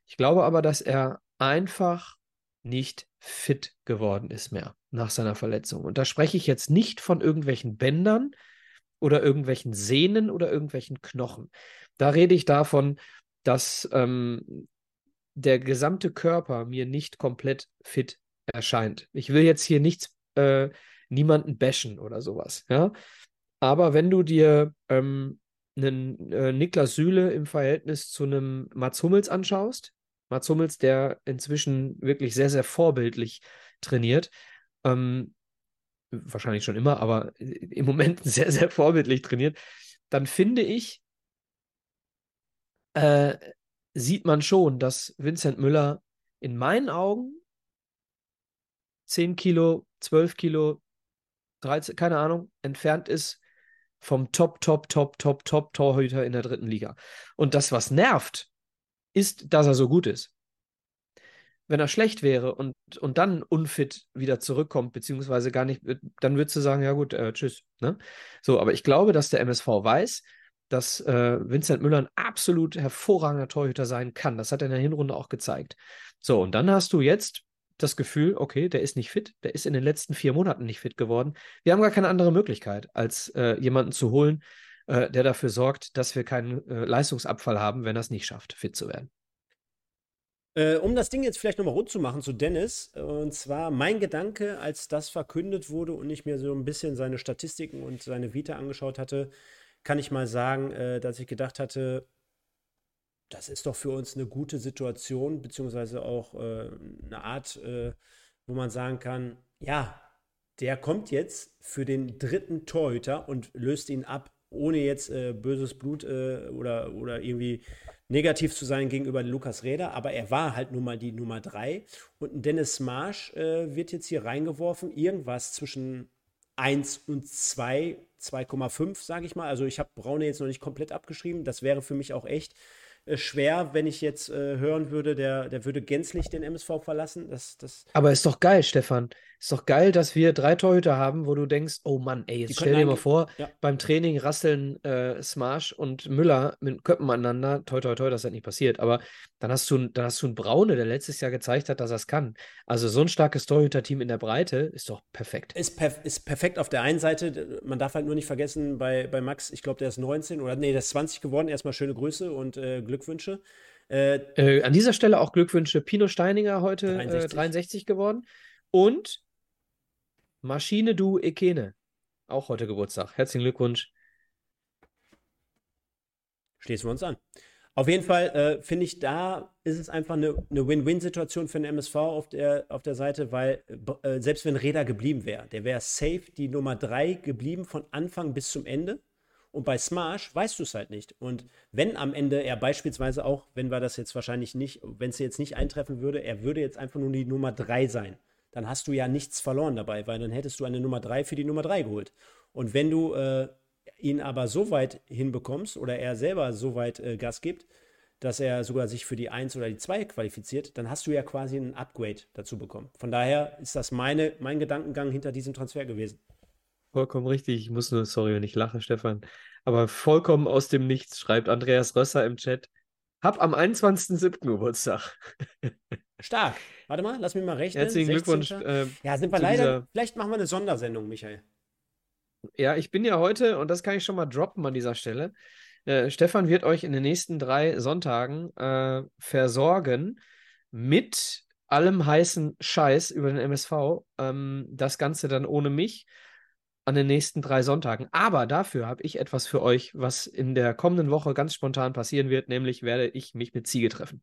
Ich glaube aber, dass er einfach nicht fit geworden ist mehr nach seiner Verletzung. Und da spreche ich jetzt nicht von irgendwelchen Bändern oder irgendwelchen Sehnen oder irgendwelchen Knochen. Da rede ich davon, dass ähm, der gesamte Körper mir nicht komplett fit erscheint. Ich will jetzt hier nichts, äh, niemanden bashen oder sowas, ja. Aber wenn du dir ähm, einen äh, Niklas Süle im Verhältnis zu einem Mats Hummels anschaust, Mats Hummels, der inzwischen wirklich sehr, sehr vorbildlich trainiert, ähm, wahrscheinlich schon immer, aber [LAUGHS] im Moment [LAUGHS] sehr, sehr vorbildlich trainiert, dann finde ich, äh, sieht man schon, dass Vincent Müller in meinen Augen 10 Kilo, 12 Kilo, 13, keine Ahnung, entfernt ist vom Top, Top, Top, Top, Top Torhüter in der dritten Liga. Und das, was nervt, ist, dass er so gut ist. Wenn er schlecht wäre und, und dann unfit wieder zurückkommt, beziehungsweise gar nicht, dann würdest du sagen, ja gut, äh, tschüss. Ne? So, aber ich glaube, dass der MSV weiß, dass äh, Vincent Müller ein absolut hervorragender Torhüter sein kann. Das hat er in der Hinrunde auch gezeigt. So, und dann hast du jetzt das Gefühl, okay, der ist nicht fit, der ist in den letzten vier Monaten nicht fit geworden. Wir haben gar keine andere Möglichkeit, als äh, jemanden zu holen, äh, der dafür sorgt, dass wir keinen äh, Leistungsabfall haben, wenn er es nicht schafft, fit zu werden. Äh, um das Ding jetzt vielleicht nochmal rund zu machen zu Dennis, und zwar mein Gedanke, als das verkündet wurde und ich mir so ein bisschen seine Statistiken und seine Vita angeschaut hatte, kann ich mal sagen, äh, dass ich gedacht hatte, das ist doch für uns eine gute Situation, beziehungsweise auch äh, eine Art, äh, wo man sagen kann, ja, der kommt jetzt für den dritten Torhüter und löst ihn ab, ohne jetzt äh, böses Blut äh, oder, oder irgendwie negativ zu sein gegenüber Lukas Räder, aber er war halt nun mal die Nummer drei. Und ein Dennis Marsch äh, wird jetzt hier reingeworfen, irgendwas zwischen 1 und 2, 2,5, sage ich mal. Also ich habe Braune jetzt noch nicht komplett abgeschrieben. Das wäre für mich auch echt äh, schwer, wenn ich jetzt äh, hören würde, der, der würde gänzlich den MSV verlassen. Das, das Aber ist doch geil, Stefan. Ist doch geil, dass wir drei Torhüter haben, wo du denkst, oh Mann, ey, jetzt stell dir mal vor, ja. beim Training rasseln äh, Smash und Müller mit Köppen aneinander. Toi, toi, toi, das nicht passiert. Aber dann hast du, dann hast du einen Braune, der letztes Jahr gezeigt hat, dass er es kann. Also so ein starkes Torhüter-Team in der Breite ist doch perfekt. Ist, perf ist perfekt auf der einen Seite. Man darf halt nur nicht vergessen, bei, bei Max, ich glaube, der ist 19 oder nee, der ist 20 geworden. Erstmal schöne Grüße und äh, Glückwünsche. Äh, äh, an dieser Stelle auch Glückwünsche. Pino Steininger heute 63, 63 geworden. Und Maschine Du Ekene. Auch heute Geburtstag. Herzlichen Glückwunsch. Schließen wir uns an. Auf jeden Fall äh, finde ich, da ist es einfach eine, eine Win-Win-Situation für den MSV auf der, auf der Seite, weil äh, selbst wenn Reda geblieben wäre, der wäre safe die Nummer 3 geblieben von Anfang bis zum Ende. Und bei Smash weißt du es halt nicht. Und wenn am Ende er beispielsweise auch, wenn wir das jetzt wahrscheinlich nicht, wenn es jetzt nicht eintreffen würde, er würde jetzt einfach nur die Nummer 3 sein dann hast du ja nichts verloren dabei, weil dann hättest du eine Nummer 3 für die Nummer 3 geholt. Und wenn du äh, ihn aber so weit hinbekommst oder er selber so weit äh, Gas gibt, dass er sogar sich für die 1 oder die 2 qualifiziert, dann hast du ja quasi ein Upgrade dazu bekommen. Von daher ist das meine, mein Gedankengang hinter diesem Transfer gewesen. Vollkommen richtig. Ich muss nur, sorry, wenn ich lache, Stefan, aber vollkommen aus dem Nichts schreibt Andreas Rösser im Chat. Hab am 21.07. Geburtstag. [LAUGHS] Stark. Warte mal, lass mich mal rechnen. Herzlichen Glückwunsch. Äh, ja, sind wir leider. Vielleicht machen wir eine Sondersendung, Michael. Ja, ich bin ja heute, und das kann ich schon mal droppen an dieser Stelle. Äh, Stefan wird euch in den nächsten drei Sonntagen äh, versorgen mit allem heißen Scheiß über den MSV. Ähm, das Ganze dann ohne mich an den nächsten drei Sonntagen. Aber dafür habe ich etwas für euch, was in der kommenden Woche ganz spontan passieren wird, nämlich werde ich mich mit Ziege treffen.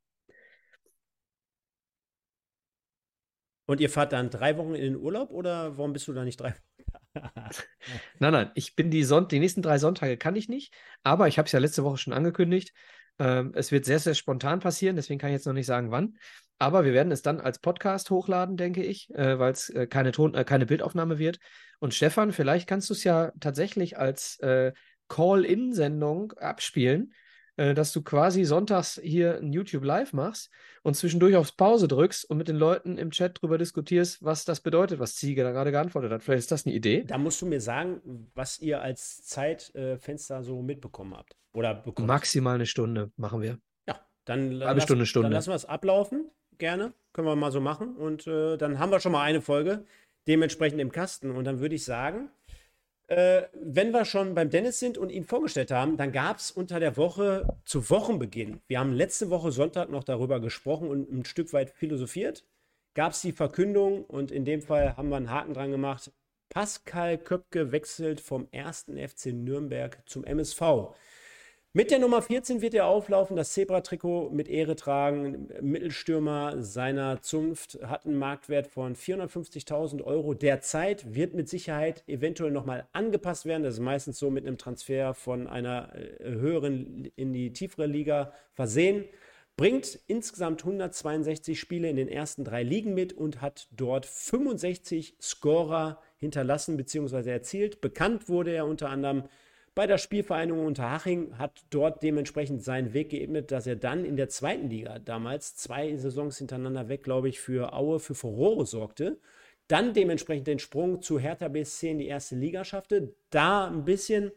Und ihr fahrt dann drei Wochen in den Urlaub oder warum bist du da nicht drei Wochen? [LAUGHS] nein, nein, ich bin die, Son die nächsten drei Sonntage kann ich nicht, aber ich habe es ja letzte Woche schon angekündigt. Ähm, es wird sehr, sehr spontan passieren, deswegen kann ich jetzt noch nicht sagen, wann. Aber wir werden es dann als Podcast hochladen, denke ich, äh, weil es äh, keine, äh, keine Bildaufnahme wird. Und Stefan, vielleicht kannst du es ja tatsächlich als äh, Call-In-Sendung abspielen dass du quasi sonntags hier ein YouTube Live machst und zwischendurch aufs Pause drückst und mit den Leuten im Chat darüber diskutierst, was das bedeutet, was Ziege da gerade geantwortet hat. Vielleicht ist das eine Idee. Da musst du mir sagen, was ihr als Zeitfenster so mitbekommen habt. Oder bekommt. Maximal eine Stunde machen wir. Ja, Dann, Halbe Stunde, Stunde. Dann lassen wir es ablaufen. Gerne. Können wir mal so machen. Und äh, dann haben wir schon mal eine Folge dementsprechend im Kasten. Und dann würde ich sagen, äh, wenn wir schon beim Dennis sind und ihn vorgestellt haben, dann gab es unter der Woche zu Wochenbeginn, wir haben letzte Woche Sonntag noch darüber gesprochen und ein Stück weit philosophiert, gab es die Verkündung und in dem Fall haben wir einen Haken dran gemacht. Pascal Köpke wechselt vom 1. FC Nürnberg zum MSV. Mit der Nummer 14 wird er auflaufen, das Zebra-Trikot mit Ehre tragen. Mittelstürmer seiner Zunft hat einen Marktwert von 450.000 Euro. Derzeit wird mit Sicherheit eventuell nochmal angepasst werden. Das ist meistens so mit einem Transfer von einer äh, höheren in die tiefere Liga versehen. Bringt insgesamt 162 Spiele in den ersten drei Ligen mit und hat dort 65 Scorer hinterlassen bzw. erzielt. Bekannt wurde er unter anderem bei der Spielvereinigung Unterhaching, hat dort dementsprechend seinen Weg geebnet, dass er dann in der zweiten Liga damals zwei Saisons hintereinander weg, glaube ich, für Aue, für Furore sorgte. Dann dementsprechend den Sprung zu Hertha BSC in die erste Liga schaffte. Da ein bisschen,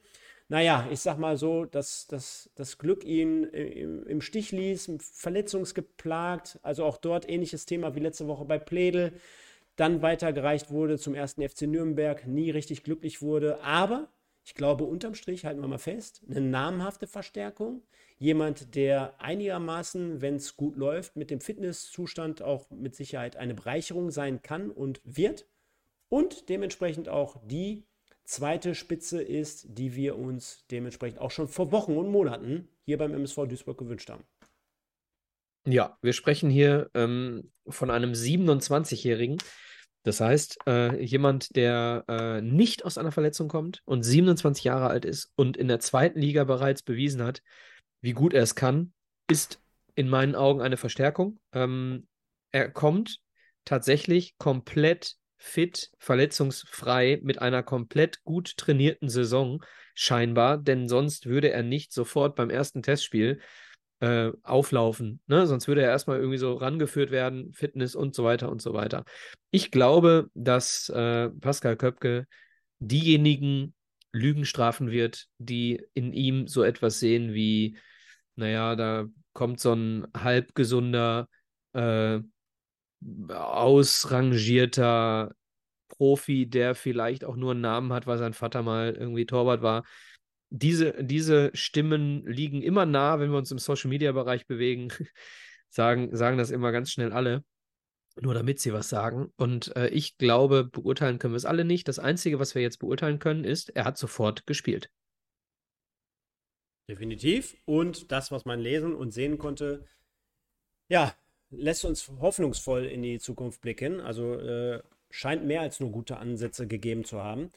naja, ich sag mal so, dass, dass das Glück ihn im, im Stich ließ, verletzungsgeplagt. Also auch dort ähnliches Thema wie letzte Woche bei Pledel. Dann weitergereicht wurde zum ersten FC Nürnberg, nie richtig glücklich wurde. Aber ich glaube, unterm Strich halten wir mal fest, eine namhafte Verstärkung. Jemand, der einigermaßen, wenn es gut läuft, mit dem Fitnesszustand auch mit Sicherheit eine Bereicherung sein kann und wird. Und dementsprechend auch die zweite Spitze ist, die wir uns dementsprechend auch schon vor Wochen und Monaten hier beim MSV Duisburg gewünscht haben. Ja, wir sprechen hier ähm, von einem 27-Jährigen, das heißt, äh, jemand, der äh, nicht aus einer Verletzung kommt und 27 Jahre alt ist und in der zweiten Liga bereits bewiesen hat, wie gut er es kann, ist in meinen Augen eine Verstärkung. Ähm, er kommt tatsächlich komplett fit, verletzungsfrei mit einer komplett gut trainierten Saison scheinbar, denn sonst würde er nicht sofort beim ersten Testspiel äh, auflaufen. Ne? Sonst würde er erstmal irgendwie so rangeführt werden, Fitness und so weiter und so weiter. Ich glaube, dass äh, Pascal Köpke diejenigen Lügen strafen wird, die in ihm so etwas sehen wie, naja, da kommt so ein halbgesunder, äh, ausrangierter Profi, der vielleicht auch nur einen Namen hat, weil sein Vater mal irgendwie Torwart war diese, diese Stimmen liegen immer nah, wenn wir uns im Social Media Bereich bewegen. [LAUGHS] sagen, sagen das immer ganz schnell alle. Nur damit sie was sagen. Und äh, ich glaube, beurteilen können wir es alle nicht. Das Einzige, was wir jetzt beurteilen können, ist, er hat sofort gespielt. Definitiv. Und das, was man lesen und sehen konnte, ja, lässt uns hoffnungsvoll in die Zukunft blicken. Also äh, scheint mehr als nur gute Ansätze gegeben zu haben.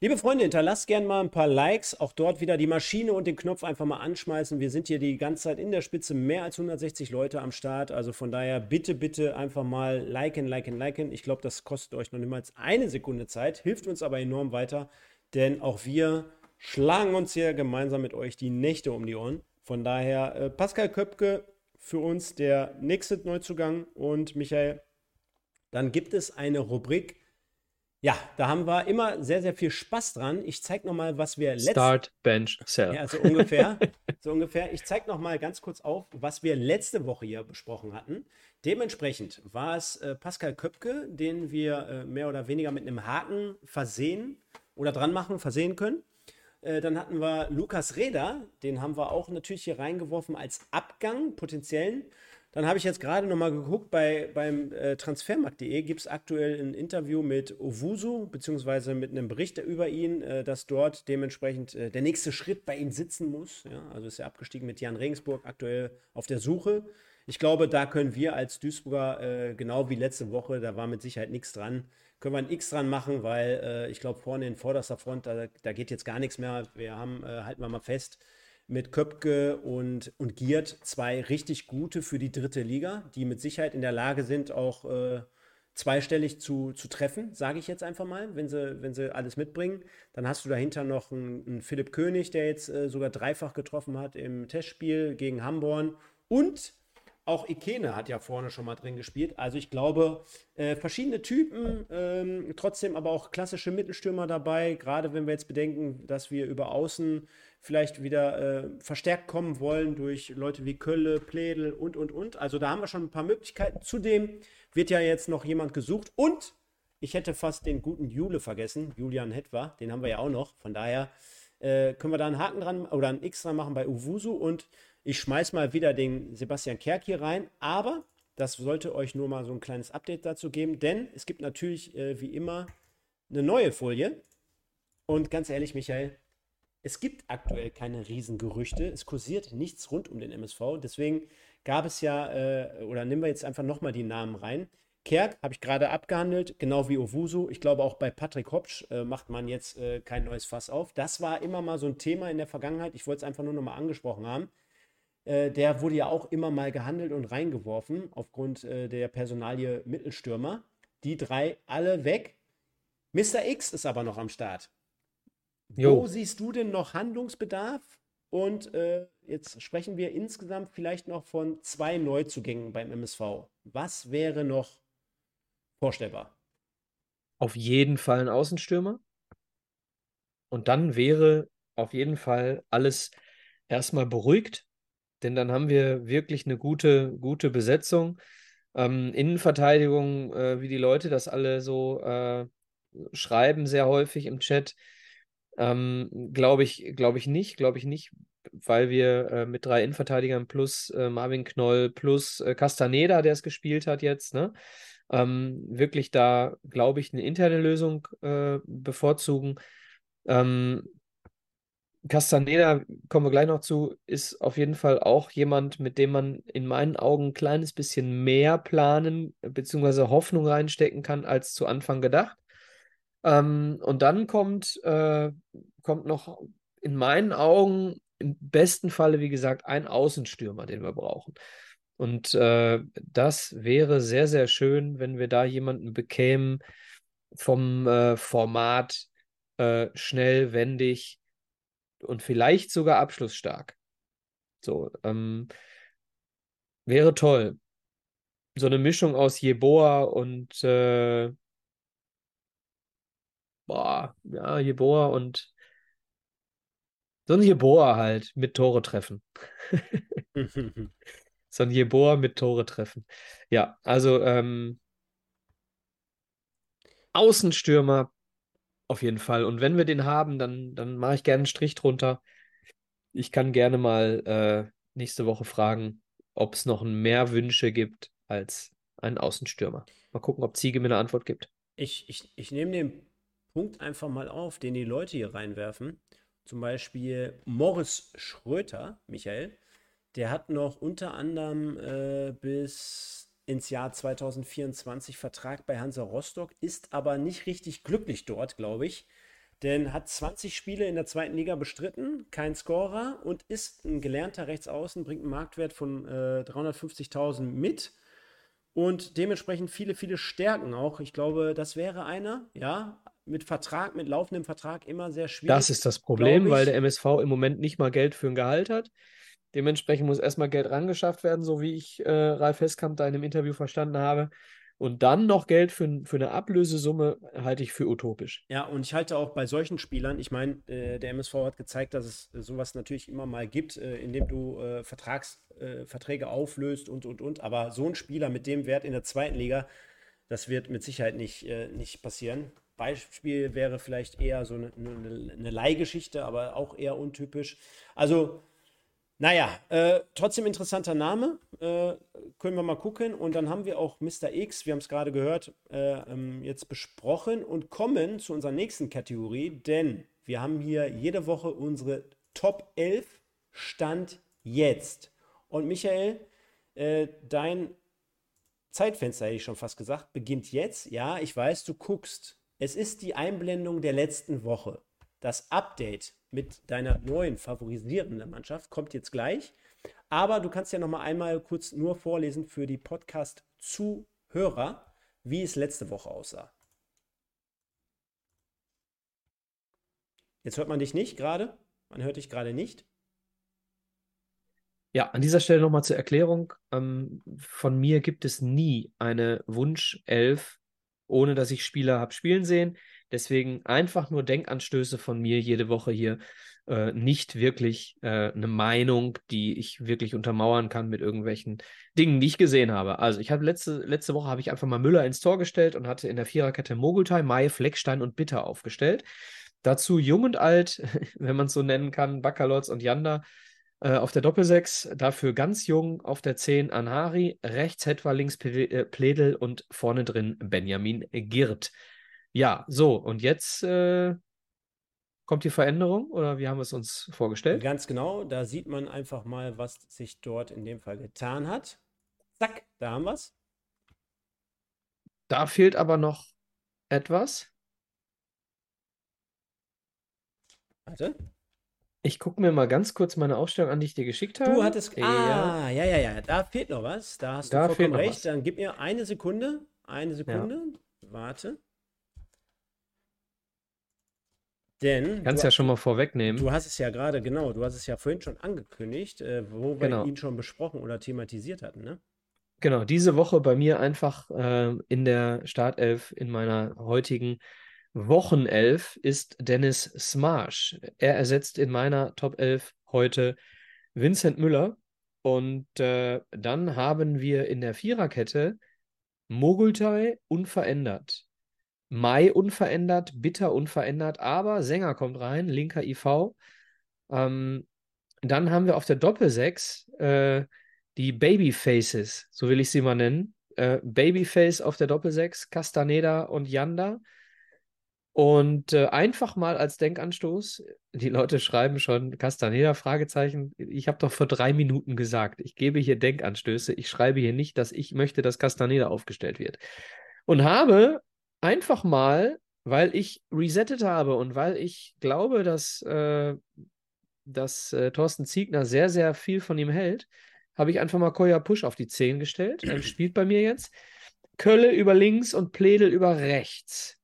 Liebe Freunde, hinterlasst gerne mal ein paar Likes. Auch dort wieder die Maschine und den Knopf einfach mal anschmeißen. Wir sind hier die ganze Zeit in der Spitze, mehr als 160 Leute am Start. Also von daher bitte, bitte einfach mal liken, liken, liken. Ich glaube, das kostet euch noch niemals eine Sekunde Zeit, hilft uns aber enorm weiter, denn auch wir schlagen uns hier gemeinsam mit euch die Nächte um die Ohren. Von daher, äh, Pascal Köpke für uns der nächste Neuzugang und Michael, dann gibt es eine Rubrik ja, da haben wir immer sehr, sehr viel Spaß dran. Ich zeige nochmal, was wir letzte Start, Bench, Sell. Ja, so ungefähr. [LAUGHS] so ungefähr. Ich zeige nochmal ganz kurz auf, was wir letzte Woche hier besprochen hatten. Dementsprechend war es äh, Pascal Köpke, den wir äh, mehr oder weniger mit einem Haken versehen oder dran machen, versehen können. Äh, dann hatten wir Lukas Reda, den haben wir auch natürlich hier reingeworfen als Abgang, potenziellen. Dann habe ich jetzt gerade noch mal geguckt, bei, beim äh, Transfermarkt.de gibt es aktuell ein Interview mit Owusu, beziehungsweise mit einem Bericht über ihn, äh, dass dort dementsprechend äh, der nächste Schritt bei ihm sitzen muss. Ja? Also ist er abgestiegen mit Jan Regensburg aktuell auf der Suche. Ich glaube, da können wir als Duisburger, äh, genau wie letzte Woche, da war mit Sicherheit nichts dran, können wir ein X dran machen, weil äh, ich glaube, vorne in vorderster Front, da, da, geht jetzt gar nichts mehr. Wir haben, äh, halten wir mal fest, mit Köpke und, und Giert zwei richtig gute für die dritte Liga, die mit Sicherheit in der Lage sind, auch äh, zweistellig zu, zu treffen, sage ich jetzt einfach mal, wenn sie, wenn sie alles mitbringen. Dann hast du dahinter noch einen, einen Philipp König, der jetzt äh, sogar dreifach getroffen hat im Testspiel gegen Hamborn. Und Auch Ikene hat ja vorne schon mal drin gespielt. Also ich glaube, äh, verschiedene Typen, ähm, trotzdem aber auch klassische Mittelstürmer dabei. Gerade wenn wir jetzt bedenken, dass wir über Außen vielleicht wieder äh, verstärkt kommen wollen durch Leute wie Kölle, Pledel und, und, und. Also da haben wir schon ein paar Möglichkeiten. Zudem wird ja jetzt noch jemand gesucht und ich hätte fast den guten Jule vergessen, Julian Hetwa, den haben wir ja auch noch. Von daher äh, können wir da einen Haken dran oder ein X dran machen bei Uwusu und ich schmeiß mal wieder den Sebastian Kerk hier rein, aber das sollte euch nur mal so ein kleines Update dazu geben, denn es gibt natürlich äh, wie immer eine neue Folie. Und ganz ehrlich, Michael, es gibt aktuell keine Riesengerüchte. Es kursiert nichts rund um den MSV. Deswegen gab es ja, äh, oder nehmen wir jetzt einfach nochmal die Namen rein. Kerk habe ich gerade abgehandelt, genau wie Owusu. Ich glaube, auch bei Patrick Hopsch äh, macht man jetzt äh, kein neues Fass auf. Das war immer mal so ein Thema in der Vergangenheit. Ich wollte es einfach nur nochmal angesprochen haben. Äh, der wurde ja auch immer mal gehandelt und reingeworfen aufgrund äh, der Personalie Mittelstürmer. Die drei alle weg. Mr. X ist aber noch am Start. Jo. Wo siehst du denn noch Handlungsbedarf? Und äh, jetzt sprechen wir insgesamt vielleicht noch von zwei Neuzugängen beim MSV. Was wäre noch vorstellbar? Auf jeden Fall ein Außenstürmer. Und dann wäre auf jeden Fall alles erstmal beruhigt denn dann haben wir wirklich eine gute, gute Besetzung. Ähm, Innenverteidigung, äh, wie die Leute das alle so äh, schreiben, sehr häufig im Chat, ähm, glaube ich, glaube ich nicht, glaube ich nicht, weil wir äh, mit drei Innenverteidigern plus äh, Marvin Knoll plus äh, Castaneda, der es gespielt hat jetzt, ne, ähm, wirklich da, glaube ich, eine interne Lösung äh, bevorzugen. Ähm, Castaneda, kommen wir gleich noch zu, ist auf jeden Fall auch jemand, mit dem man in meinen Augen ein kleines bisschen mehr planen bzw. Hoffnung reinstecken kann als zu Anfang gedacht. Ähm, und dann kommt, äh, kommt noch in meinen Augen im besten Falle, wie gesagt, ein Außenstürmer, den wir brauchen. Und äh, das wäre sehr, sehr schön, wenn wir da jemanden bekämen vom äh, Format äh, schnell, wendig, und vielleicht sogar abschlussstark. So, ähm, wäre toll. So eine Mischung aus Jeboa und äh, boah, ja, Jeboa und so ein Jeboa halt mit Tore treffen. [LAUGHS] so ein Jeboa mit Tore treffen. Ja, also ähm, Außenstürmer auf jeden Fall. Und wenn wir den haben, dann, dann mache ich gerne einen Strich drunter. Ich kann gerne mal äh, nächste Woche fragen, ob es noch mehr Wünsche gibt als einen Außenstürmer. Mal gucken, ob Ziege mir eine Antwort gibt. Ich, ich, ich nehme den Punkt einfach mal auf, den die Leute hier reinwerfen. Zum Beispiel Morris Schröter, Michael, der hat noch unter anderem äh, bis ins Jahr 2024 Vertrag bei Hansa Rostock, ist aber nicht richtig glücklich dort, glaube ich. Denn hat 20 Spiele in der zweiten Liga bestritten, kein Scorer und ist ein gelernter Rechtsaußen, bringt einen Marktwert von äh, 350.000 mit und dementsprechend viele, viele Stärken auch. Ich glaube, das wäre einer, ja, mit Vertrag, mit laufendem Vertrag immer sehr schwierig. Das ist das Problem, weil der MSV im Moment nicht mal Geld für ein Gehalt hat. Dementsprechend muss erstmal Geld rangeschafft werden, so wie ich äh, Ralf Heskamp da in dem Interview verstanden habe. Und dann noch Geld für, für eine Ablösesumme halte ich für utopisch. Ja, und ich halte auch bei solchen Spielern, ich meine, äh, der MSV hat gezeigt, dass es sowas natürlich immer mal gibt, äh, indem du äh, Vertragsverträge äh, auflöst und, und, und. Aber so ein Spieler mit dem Wert in der zweiten Liga, das wird mit Sicherheit nicht, äh, nicht passieren. Beispiel wäre vielleicht eher so eine, eine, eine Leihgeschichte, aber auch eher untypisch. Also naja, äh, trotzdem interessanter Name. Äh, können wir mal gucken. Und dann haben wir auch Mr. X, wir haben es gerade gehört, äh, ähm, jetzt besprochen und kommen zu unserer nächsten Kategorie, denn wir haben hier jede Woche unsere Top 11 Stand jetzt. Und Michael, äh, dein Zeitfenster, hätte ich schon fast gesagt, beginnt jetzt. Ja, ich weiß, du guckst. Es ist die Einblendung der letzten Woche. Das Update mit deiner neuen favorisierenden Mannschaft kommt jetzt gleich. Aber du kannst ja noch mal einmal kurz nur vorlesen für die Podcast-Zuhörer, wie es letzte Woche aussah. Jetzt hört man dich nicht gerade. Man hört dich gerade nicht. Ja, an dieser Stelle nochmal zur Erklärung. Ähm, von mir gibt es nie eine Wunschelf, ohne dass ich Spieler habe spielen sehen. Deswegen einfach nur Denkanstöße von mir jede Woche hier. Äh, nicht wirklich äh, eine Meinung, die ich wirklich untermauern kann mit irgendwelchen Dingen, die ich gesehen habe. Also ich habe letzte, letzte Woche habe ich einfach mal Müller ins Tor gestellt und hatte in der Viererkette Mogultai, Mai, Fleckstein und Bitter aufgestellt. Dazu jung und alt, [LAUGHS] wenn man es so nennen kann, Bakalotz und Janda äh, auf der Doppelsechs, dafür ganz jung auf der 10 Anhari, rechts Hetwa, links äh, Pledel und vorne drin Benjamin Girt. Ja, so, und jetzt äh, kommt die Veränderung oder wie haben wir es uns vorgestellt? Ganz genau, da sieht man einfach mal, was sich dort in dem Fall getan hat. Zack, da haben wir es. Da fehlt aber noch etwas. Warte. Ich gucke mir mal ganz kurz meine Aufstellung an, die ich dir geschickt habe. Du hattest. Ah, ja, ja, ja. Da fehlt noch was. Da hast da du vollkommen recht. Was. Dann gib mir eine Sekunde. Eine Sekunde. Ja. Warte. Denn. Kannst du, ja schon mal vorwegnehmen. Du hast es ja gerade, genau, du hast es ja vorhin schon angekündigt, äh, wo wir genau. ihn schon besprochen oder thematisiert hatten, ne? Genau, diese Woche bei mir einfach äh, in der Startelf in meiner heutigen Wochenelf ist Dennis Smarsh. Er ersetzt in meiner Top 11 heute Vincent Müller. Und äh, dann haben wir in der Viererkette Mogultai unverändert. Mai unverändert, Bitter unverändert, aber Sänger kommt rein, linker IV. Ähm, dann haben wir auf der Doppelsechs äh, die Babyfaces, so will ich sie mal nennen. Äh, Babyface auf der Doppelsechs, Castaneda und Yanda. Und äh, einfach mal als Denkanstoß, die Leute schreiben schon Castaneda, Fragezeichen. Ich habe doch vor drei Minuten gesagt, ich gebe hier Denkanstöße. Ich schreibe hier nicht, dass ich möchte, dass Castaneda aufgestellt wird. Und habe einfach mal, weil ich resettet habe und weil ich glaube, dass, äh, dass äh, Thorsten Ziegner sehr, sehr viel von ihm hält, habe ich einfach mal Koya Push auf die 10 gestellt. Er spielt bei mir jetzt. Kölle über links und Pledel über rechts.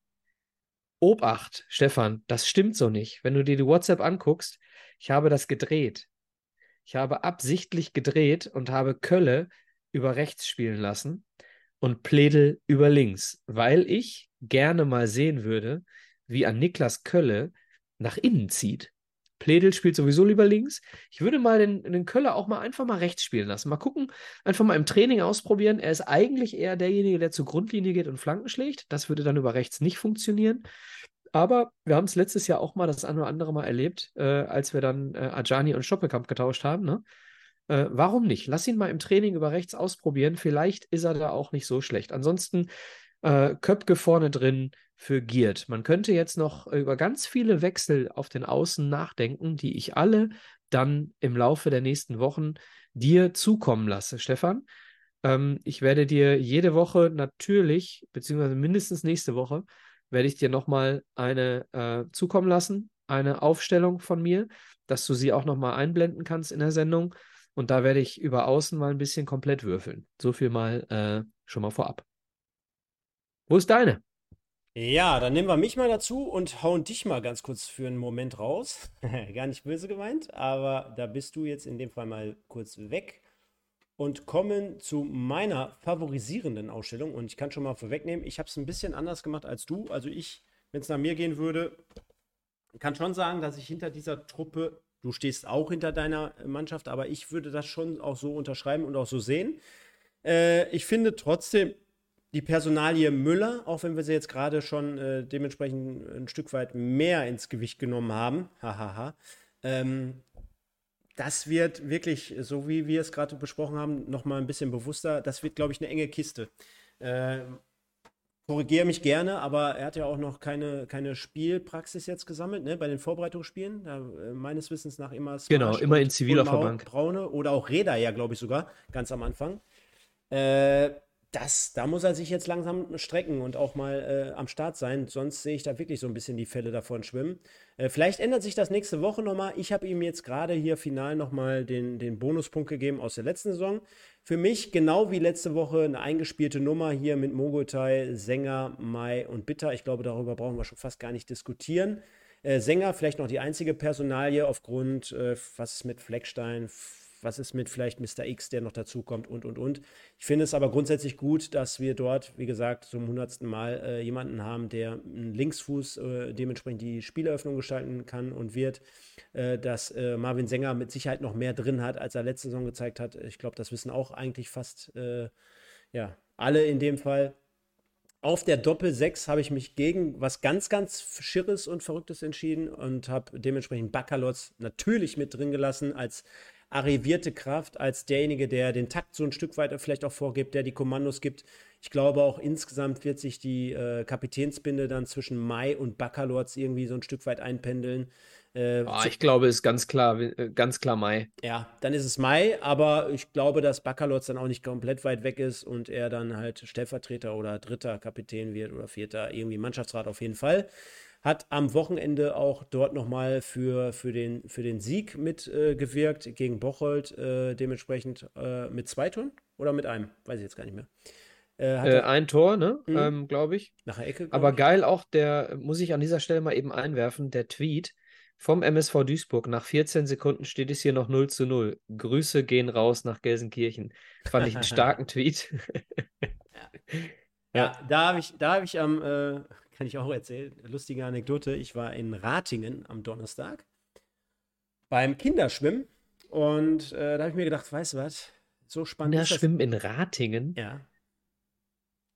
Obacht, Stefan, das stimmt so nicht. Wenn du dir die WhatsApp anguckst, ich habe das gedreht. Ich habe absichtlich gedreht und habe Kölle über rechts spielen lassen und Pledel über links, weil ich gerne mal sehen würde, wie an Niklas Kölle nach innen zieht. Pledel spielt sowieso lieber links. Ich würde mal den, den Köller auch mal einfach mal rechts spielen lassen. Mal gucken, einfach mal im Training ausprobieren. Er ist eigentlich eher derjenige, der zur Grundlinie geht und Flanken schlägt. Das würde dann über rechts nicht funktionieren. Aber wir haben es letztes Jahr auch mal das eine oder andere Mal erlebt, äh, als wir dann äh, Ajani und Stoppelkamp getauscht haben. Ne? Äh, warum nicht? Lass ihn mal im Training über rechts ausprobieren. Vielleicht ist er da auch nicht so schlecht. Ansonsten äh, Köpke vorne drin für Giert. Man könnte jetzt noch über ganz viele Wechsel auf den Außen nachdenken, die ich alle dann im Laufe der nächsten Wochen dir zukommen lasse, Stefan. Ähm, ich werde dir jede Woche natürlich, beziehungsweise mindestens nächste Woche, werde ich dir nochmal eine äh, zukommen lassen, eine Aufstellung von mir, dass du sie auch nochmal einblenden kannst in der Sendung. Und da werde ich über außen mal ein bisschen komplett würfeln. So viel mal äh, schon mal vorab. Wo ist deine? Ja, dann nehmen wir mich mal dazu und hauen dich mal ganz kurz für einen Moment raus. [LAUGHS] Gar nicht böse gemeint, aber da bist du jetzt in dem Fall mal kurz weg und kommen zu meiner favorisierenden Ausstellung. Und ich kann schon mal vorwegnehmen, ich habe es ein bisschen anders gemacht als du. Also ich, wenn es nach mir gehen würde, kann schon sagen, dass ich hinter dieser Truppe, du stehst auch hinter deiner Mannschaft, aber ich würde das schon auch so unterschreiben und auch so sehen. Äh, ich finde trotzdem, die Personalie Müller, auch wenn wir sie jetzt gerade schon äh, dementsprechend ein Stück weit mehr ins Gewicht genommen haben, hahaha, ähm, das wird wirklich, so wie wir es gerade besprochen haben, nochmal ein bisschen bewusster. Das wird, glaube ich, eine enge Kiste. Äh, korrigiere mich gerne, aber er hat ja auch noch keine, keine Spielpraxis jetzt gesammelt, ne, bei den Vorbereitungsspielen. Da, äh, meines Wissens nach immer Smash Genau, immer in ziviler Verband. Braune oder auch Räder ja, glaube ich sogar, ganz am Anfang. Äh, das, da muss er sich jetzt langsam strecken und auch mal äh, am Start sein. Sonst sehe ich da wirklich so ein bisschen die Fälle davon schwimmen. Äh, vielleicht ändert sich das nächste Woche nochmal. Ich habe ihm jetzt gerade hier final nochmal den, den Bonuspunkt gegeben aus der letzten Saison. Für mich genau wie letzte Woche eine eingespielte Nummer hier mit Mogotai, Sänger, Mai und Bitter. Ich glaube, darüber brauchen wir schon fast gar nicht diskutieren. Äh, Sänger vielleicht noch die einzige Personalie aufgrund, äh, was ist mit Fleckstein, was ist mit vielleicht Mr. X, der noch dazukommt und, und, und. Ich finde es aber grundsätzlich gut, dass wir dort, wie gesagt, zum hundertsten Mal äh, jemanden haben, der einen Linksfuß äh, dementsprechend die Spieleröffnung gestalten kann und wird, äh, dass äh, Marvin Sänger mit Sicherheit noch mehr drin hat, als er letzte Saison gezeigt hat. Ich glaube, das wissen auch eigentlich fast, äh, ja, alle in dem Fall. Auf der Doppel 6 habe ich mich gegen was ganz, ganz Schirres und Verrücktes entschieden und habe dementsprechend Baccalotz natürlich mit drin gelassen als arrivierte Kraft, als derjenige, der den Takt so ein Stück weiter vielleicht auch vorgibt, der die Kommandos gibt. Ich glaube auch insgesamt wird sich die äh, Kapitänsbinde dann zwischen Mai und Baccalotz irgendwie so ein Stück weit einpendeln. Äh, oh, ich glaube, es ist ganz klar, äh, ganz klar Mai. Ja, dann ist es Mai, aber ich glaube, dass Baccalotz dann auch nicht komplett weit weg ist und er dann halt Stellvertreter oder dritter Kapitän wird oder vierter, irgendwie Mannschaftsrat auf jeden Fall. Hat am Wochenende auch dort nochmal für, für, den, für den Sieg mitgewirkt äh, gegen Bocholt, äh, dementsprechend äh, mit zwei Toren oder mit einem, weiß ich jetzt gar nicht mehr. Äh, ein Tor, ne? Mhm. Ähm, glaube ich. Nach der Ecke. Aber ich. geil auch der, muss ich an dieser Stelle mal eben einwerfen, der Tweet vom MSV Duisburg. Nach 14 Sekunden steht es hier noch 0 zu 0. Grüße gehen raus nach Gelsenkirchen. Fand ich einen [LAUGHS] starken Tweet. ja. ja. da habe ich, da habe ich am, äh, kann ich auch erzählen, lustige Anekdote. Ich war in Ratingen am Donnerstag beim Kinderschwimmen und äh, da habe ich mir gedacht, weißt du was, so spannend Kinderschwimmen in Ratingen? Ja.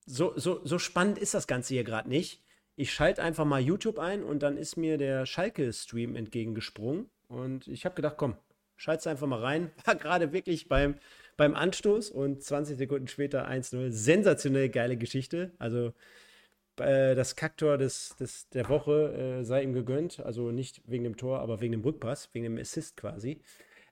So, so, so spannend ist das Ganze hier gerade nicht ich schalte einfach mal YouTube ein und dann ist mir der Schalke-Stream entgegengesprungen. Und ich habe gedacht, komm, schalte einfach mal rein. [LAUGHS] War gerade wirklich beim, beim Anstoß und 20 Sekunden später 1-0. Sensationell geile Geschichte. Also äh, das Kaktor des, des, der Woche äh, sei ihm gegönnt. Also nicht wegen dem Tor, aber wegen dem Rückpass, wegen dem Assist quasi.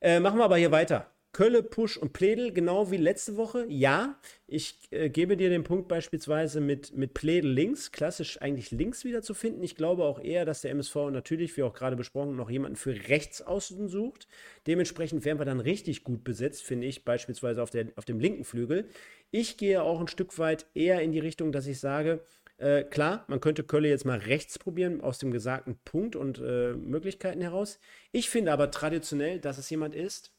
Äh, machen wir aber hier weiter. Kölle, Push und Pledel, genau wie letzte Woche. Ja, ich äh, gebe dir den Punkt beispielsweise mit, mit Pledel links, klassisch eigentlich links wieder zu finden. Ich glaube auch eher, dass der MSV natürlich, wie auch gerade besprochen, noch jemanden für rechts außen sucht. Dementsprechend wären wir dann richtig gut besetzt, finde ich, beispielsweise auf, der, auf dem linken Flügel. Ich gehe auch ein Stück weit eher in die Richtung, dass ich sage, äh, klar, man könnte Kölle jetzt mal rechts probieren, aus dem gesagten Punkt und äh, Möglichkeiten heraus. Ich finde aber traditionell, dass es jemand ist,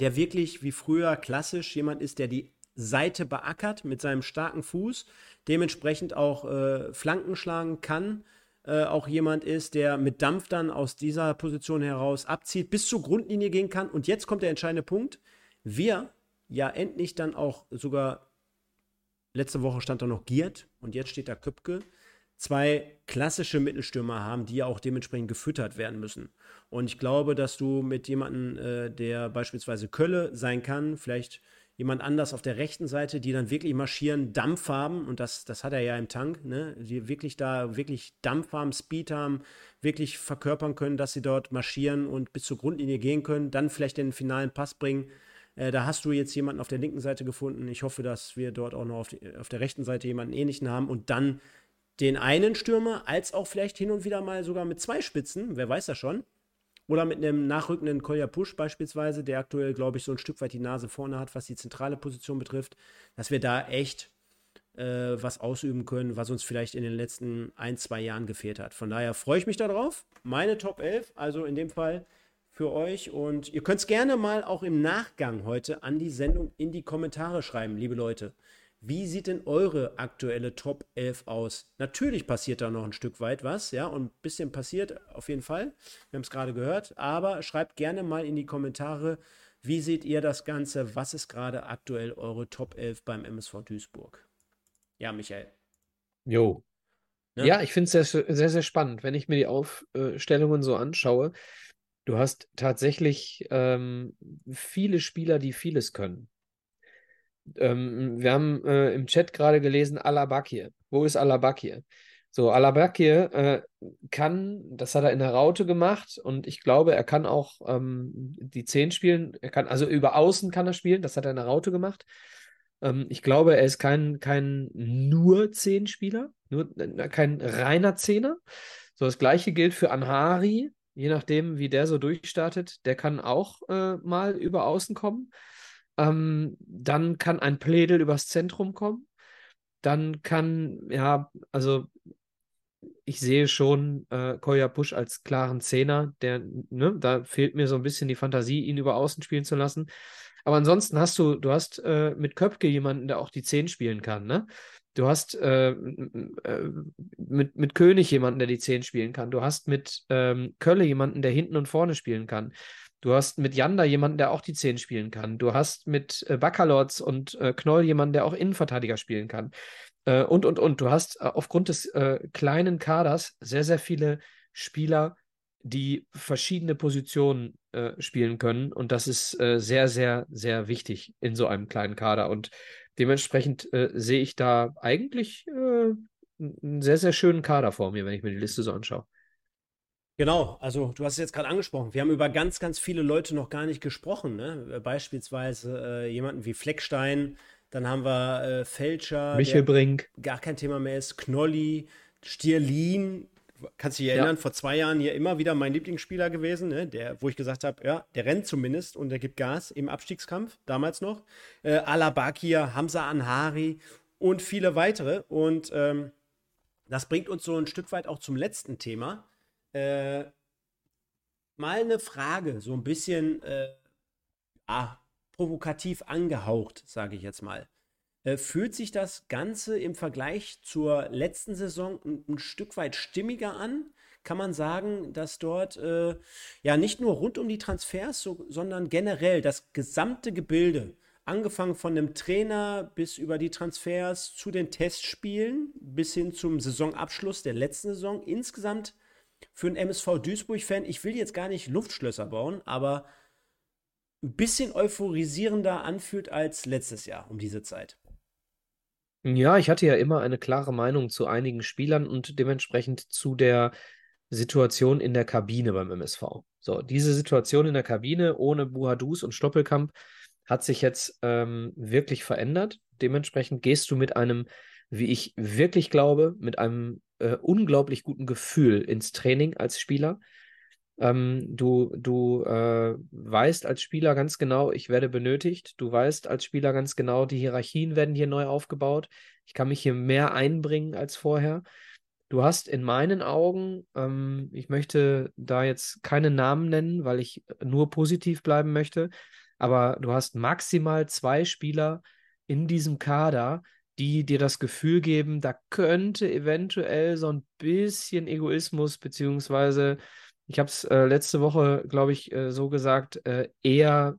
der wirklich wie früher klassisch jemand ist, der die Seite beackert mit seinem starken Fuß, dementsprechend auch äh, Flanken schlagen kann, äh, auch jemand ist, der mit Dampf dann aus dieser Position heraus abzieht, bis zur Grundlinie gehen kann. Und jetzt kommt der entscheidende Punkt. Wir ja endlich dann auch sogar, letzte Woche stand da noch Giert und jetzt steht da Köpke, zwei klassische Mittelstürmer haben, die ja auch dementsprechend gefüttert werden müssen. Und ich glaube, dass du mit jemandem, äh, der beispielsweise Kölle sein kann, vielleicht jemand anders auf der rechten Seite, die dann wirklich marschieren, Dampf haben, und das, das hat er ja im Tank, ne? die wirklich da wirklich Dampf haben, Speed haben, wirklich verkörpern können, dass sie dort marschieren und bis zur Grundlinie gehen können, dann vielleicht den finalen Pass bringen. Äh, da hast du jetzt jemanden auf der linken Seite gefunden. Ich hoffe, dass wir dort auch noch auf, die, auf der rechten Seite jemanden ähnlichen haben und dann den einen Stürmer, als auch vielleicht hin und wieder mal sogar mit zwei Spitzen, wer weiß das schon. Oder mit einem nachrückenden Kolja Push beispielsweise, der aktuell, glaube ich, so ein Stück weit die Nase vorne hat, was die zentrale Position betrifft, dass wir da echt äh, was ausüben können, was uns vielleicht in den letzten ein, zwei Jahren gefehlt hat. Von daher freue ich mich darauf. Meine Top 11, also in dem Fall für euch. Und ihr könnt es gerne mal auch im Nachgang heute an die Sendung in die Kommentare schreiben, liebe Leute. Wie sieht denn eure aktuelle Top 11 aus? Natürlich passiert da noch ein Stück weit was, ja, und ein bisschen passiert auf jeden Fall. Wir haben es gerade gehört, aber schreibt gerne mal in die Kommentare, wie seht ihr das Ganze? Was ist gerade aktuell eure Top 11 beim MSV Duisburg? Ja, Michael. Jo. Ne? Ja, ich finde es sehr, sehr, sehr spannend, wenn ich mir die Aufstellungen so anschaue. Du hast tatsächlich ähm, viele Spieler, die vieles können. Ähm, wir haben äh, im Chat gerade gelesen, Alabakir. Wo ist Alabakir? So, Alabakir äh, kann, das hat er in der Raute gemacht und ich glaube, er kann auch ähm, die 10 spielen. Er kann, also über Außen kann er spielen, das hat er in der Raute gemacht. Ähm, ich glaube, er ist kein, kein nur 10-Spieler, nur äh, kein reiner Zehner. So, das gleiche gilt für Anhari, je nachdem, wie der so durchstartet. Der kann auch äh, mal über Außen kommen. Ähm, dann kann ein Plädel übers Zentrum kommen. Dann kann, ja, also ich sehe schon äh, Koya Push als klaren Zehner, der, ne, da fehlt mir so ein bisschen die Fantasie, ihn über Außen spielen zu lassen. Aber ansonsten hast du, du hast äh, mit Köpke jemanden, der auch die Zehn spielen kann, ne? Du hast äh, äh, mit, mit König jemanden, der die Zehn spielen kann. Du hast mit ähm, Kölle jemanden, der hinten und vorne spielen kann. Du hast mit Janda jemanden, der auch die Zehn spielen kann. Du hast mit äh, Baccalords und äh, Knoll jemanden, der auch Innenverteidiger spielen kann. Äh, und, und, und. Du hast äh, aufgrund des äh, kleinen Kaders sehr, sehr viele Spieler, die verschiedene Positionen spielen können. Und das ist sehr, sehr, sehr wichtig in so einem kleinen Kader. Und dementsprechend äh, sehe ich da eigentlich einen sehr, sehr schönen Kader vor mir, wenn ich mir die Liste so anschaue. Genau, also du hast es jetzt gerade angesprochen. Wir haben über ganz, ganz viele Leute noch gar nicht gesprochen. Ne? Beispielsweise äh, jemanden wie Fleckstein, dann haben wir äh, Fälscher. Michel Brink. Gar kein Thema mehr ist. Knolli, Stierlin. Kannst du dich erinnern, ja. vor zwei Jahren hier immer wieder mein Lieblingsspieler gewesen, ne? der, wo ich gesagt habe, ja, der rennt zumindest und der gibt Gas im Abstiegskampf, damals noch. Äh, Alabakir, Hamza Anhari und viele weitere. Und ähm, das bringt uns so ein Stück weit auch zum letzten Thema. Äh, mal eine Frage, so ein bisschen, äh, ah, provokativ angehaucht, sage ich jetzt mal. Äh, fühlt sich das Ganze im Vergleich zur letzten Saison ein, ein Stück weit stimmiger an? Kann man sagen, dass dort äh, ja nicht nur rund um die Transfers, so, sondern generell das gesamte Gebilde, angefangen von dem Trainer bis über die Transfers zu den Testspielen bis hin zum Saisonabschluss der letzten Saison, insgesamt für einen MSV Duisburg-Fan, ich will jetzt gar nicht Luftschlösser bauen, aber ein bisschen euphorisierender anfühlt als letztes Jahr um diese Zeit. Ja, ich hatte ja immer eine klare Meinung zu einigen Spielern und dementsprechend zu der Situation in der Kabine beim MSV. So, diese Situation in der Kabine ohne Buhadus und Stoppelkamp hat sich jetzt ähm, wirklich verändert. Dementsprechend gehst du mit einem, wie ich wirklich glaube, mit einem äh, unglaublich guten Gefühl ins Training als Spieler. Ähm, du du äh, weißt als Spieler ganz genau, ich werde benötigt. Du weißt als Spieler ganz genau, die Hierarchien werden hier neu aufgebaut. Ich kann mich hier mehr einbringen als vorher. Du hast in meinen Augen, ähm, ich möchte da jetzt keine Namen nennen, weil ich nur positiv bleiben möchte, aber du hast maximal zwei Spieler in diesem Kader, die dir das Gefühl geben, da könnte eventuell so ein bisschen Egoismus beziehungsweise ich habe es äh, letzte Woche, glaube ich, äh, so gesagt, äh, eher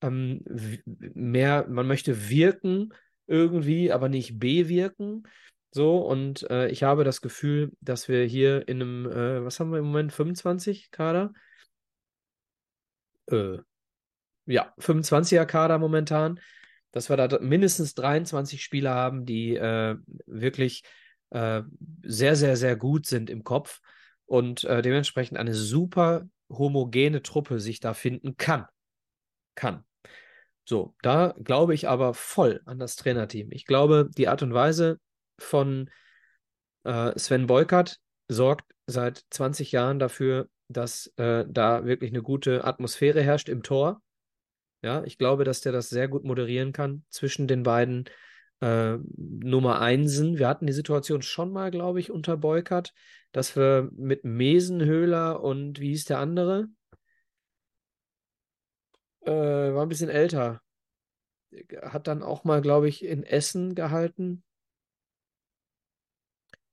ähm, mehr, man möchte wirken irgendwie, aber nicht bewirken. So, und äh, ich habe das Gefühl, dass wir hier in einem, äh, was haben wir im Moment, 25 Kader? Äh, ja, 25er Kader momentan, dass wir da mindestens 23 Spieler haben, die wirklich sehr, sehr, sehr gut sind im Kopf und äh, dementsprechend eine super homogene Truppe sich da finden kann. Kann. So, da glaube ich aber voll an das Trainerteam. Ich glaube, die Art und Weise von äh, Sven Beukert sorgt seit 20 Jahren dafür, dass äh, da wirklich eine gute Atmosphäre herrscht im Tor. Ja, ich glaube, dass der das sehr gut moderieren kann zwischen den beiden äh, Nummer Einsen. Wir hatten die Situation schon mal, glaube ich, unter Beukert, dass wir mit Mesenhöhler und wie hieß der andere? Äh, war ein bisschen älter. Hat dann auch mal, glaube ich, in Essen gehalten.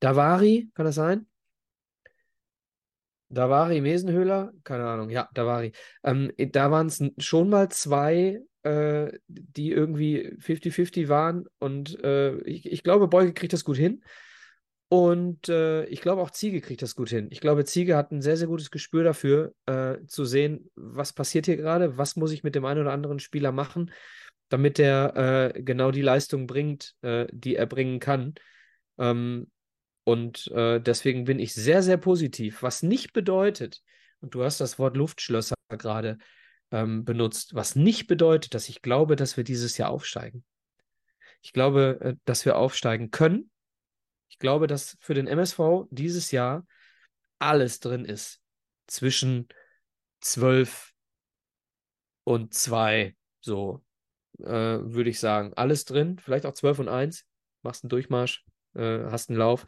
Davari, kann das sein? Davari Mesenhöhler? Keine Ahnung, ja, Davari. Ähm, da waren es schon mal zwei, äh, die irgendwie 50-50 waren und äh, ich, ich glaube, Beuge kriegt das gut hin. Und äh, ich glaube, auch Ziege kriegt das gut hin. Ich glaube, Ziege hat ein sehr, sehr gutes Gespür dafür, äh, zu sehen, was passiert hier gerade, was muss ich mit dem einen oder anderen Spieler machen, damit er äh, genau die Leistung bringt, äh, die er bringen kann. Ähm, und äh, deswegen bin ich sehr, sehr positiv, was nicht bedeutet, und du hast das Wort Luftschlösser gerade ähm, benutzt, was nicht bedeutet, dass ich glaube, dass wir dieses Jahr aufsteigen. Ich glaube, äh, dass wir aufsteigen können ich glaube, dass für den MSV dieses Jahr alles drin ist zwischen 12 und 2, so äh, würde ich sagen. Alles drin, vielleicht auch 12 und 1, machst einen Durchmarsch, äh, hast einen Lauf.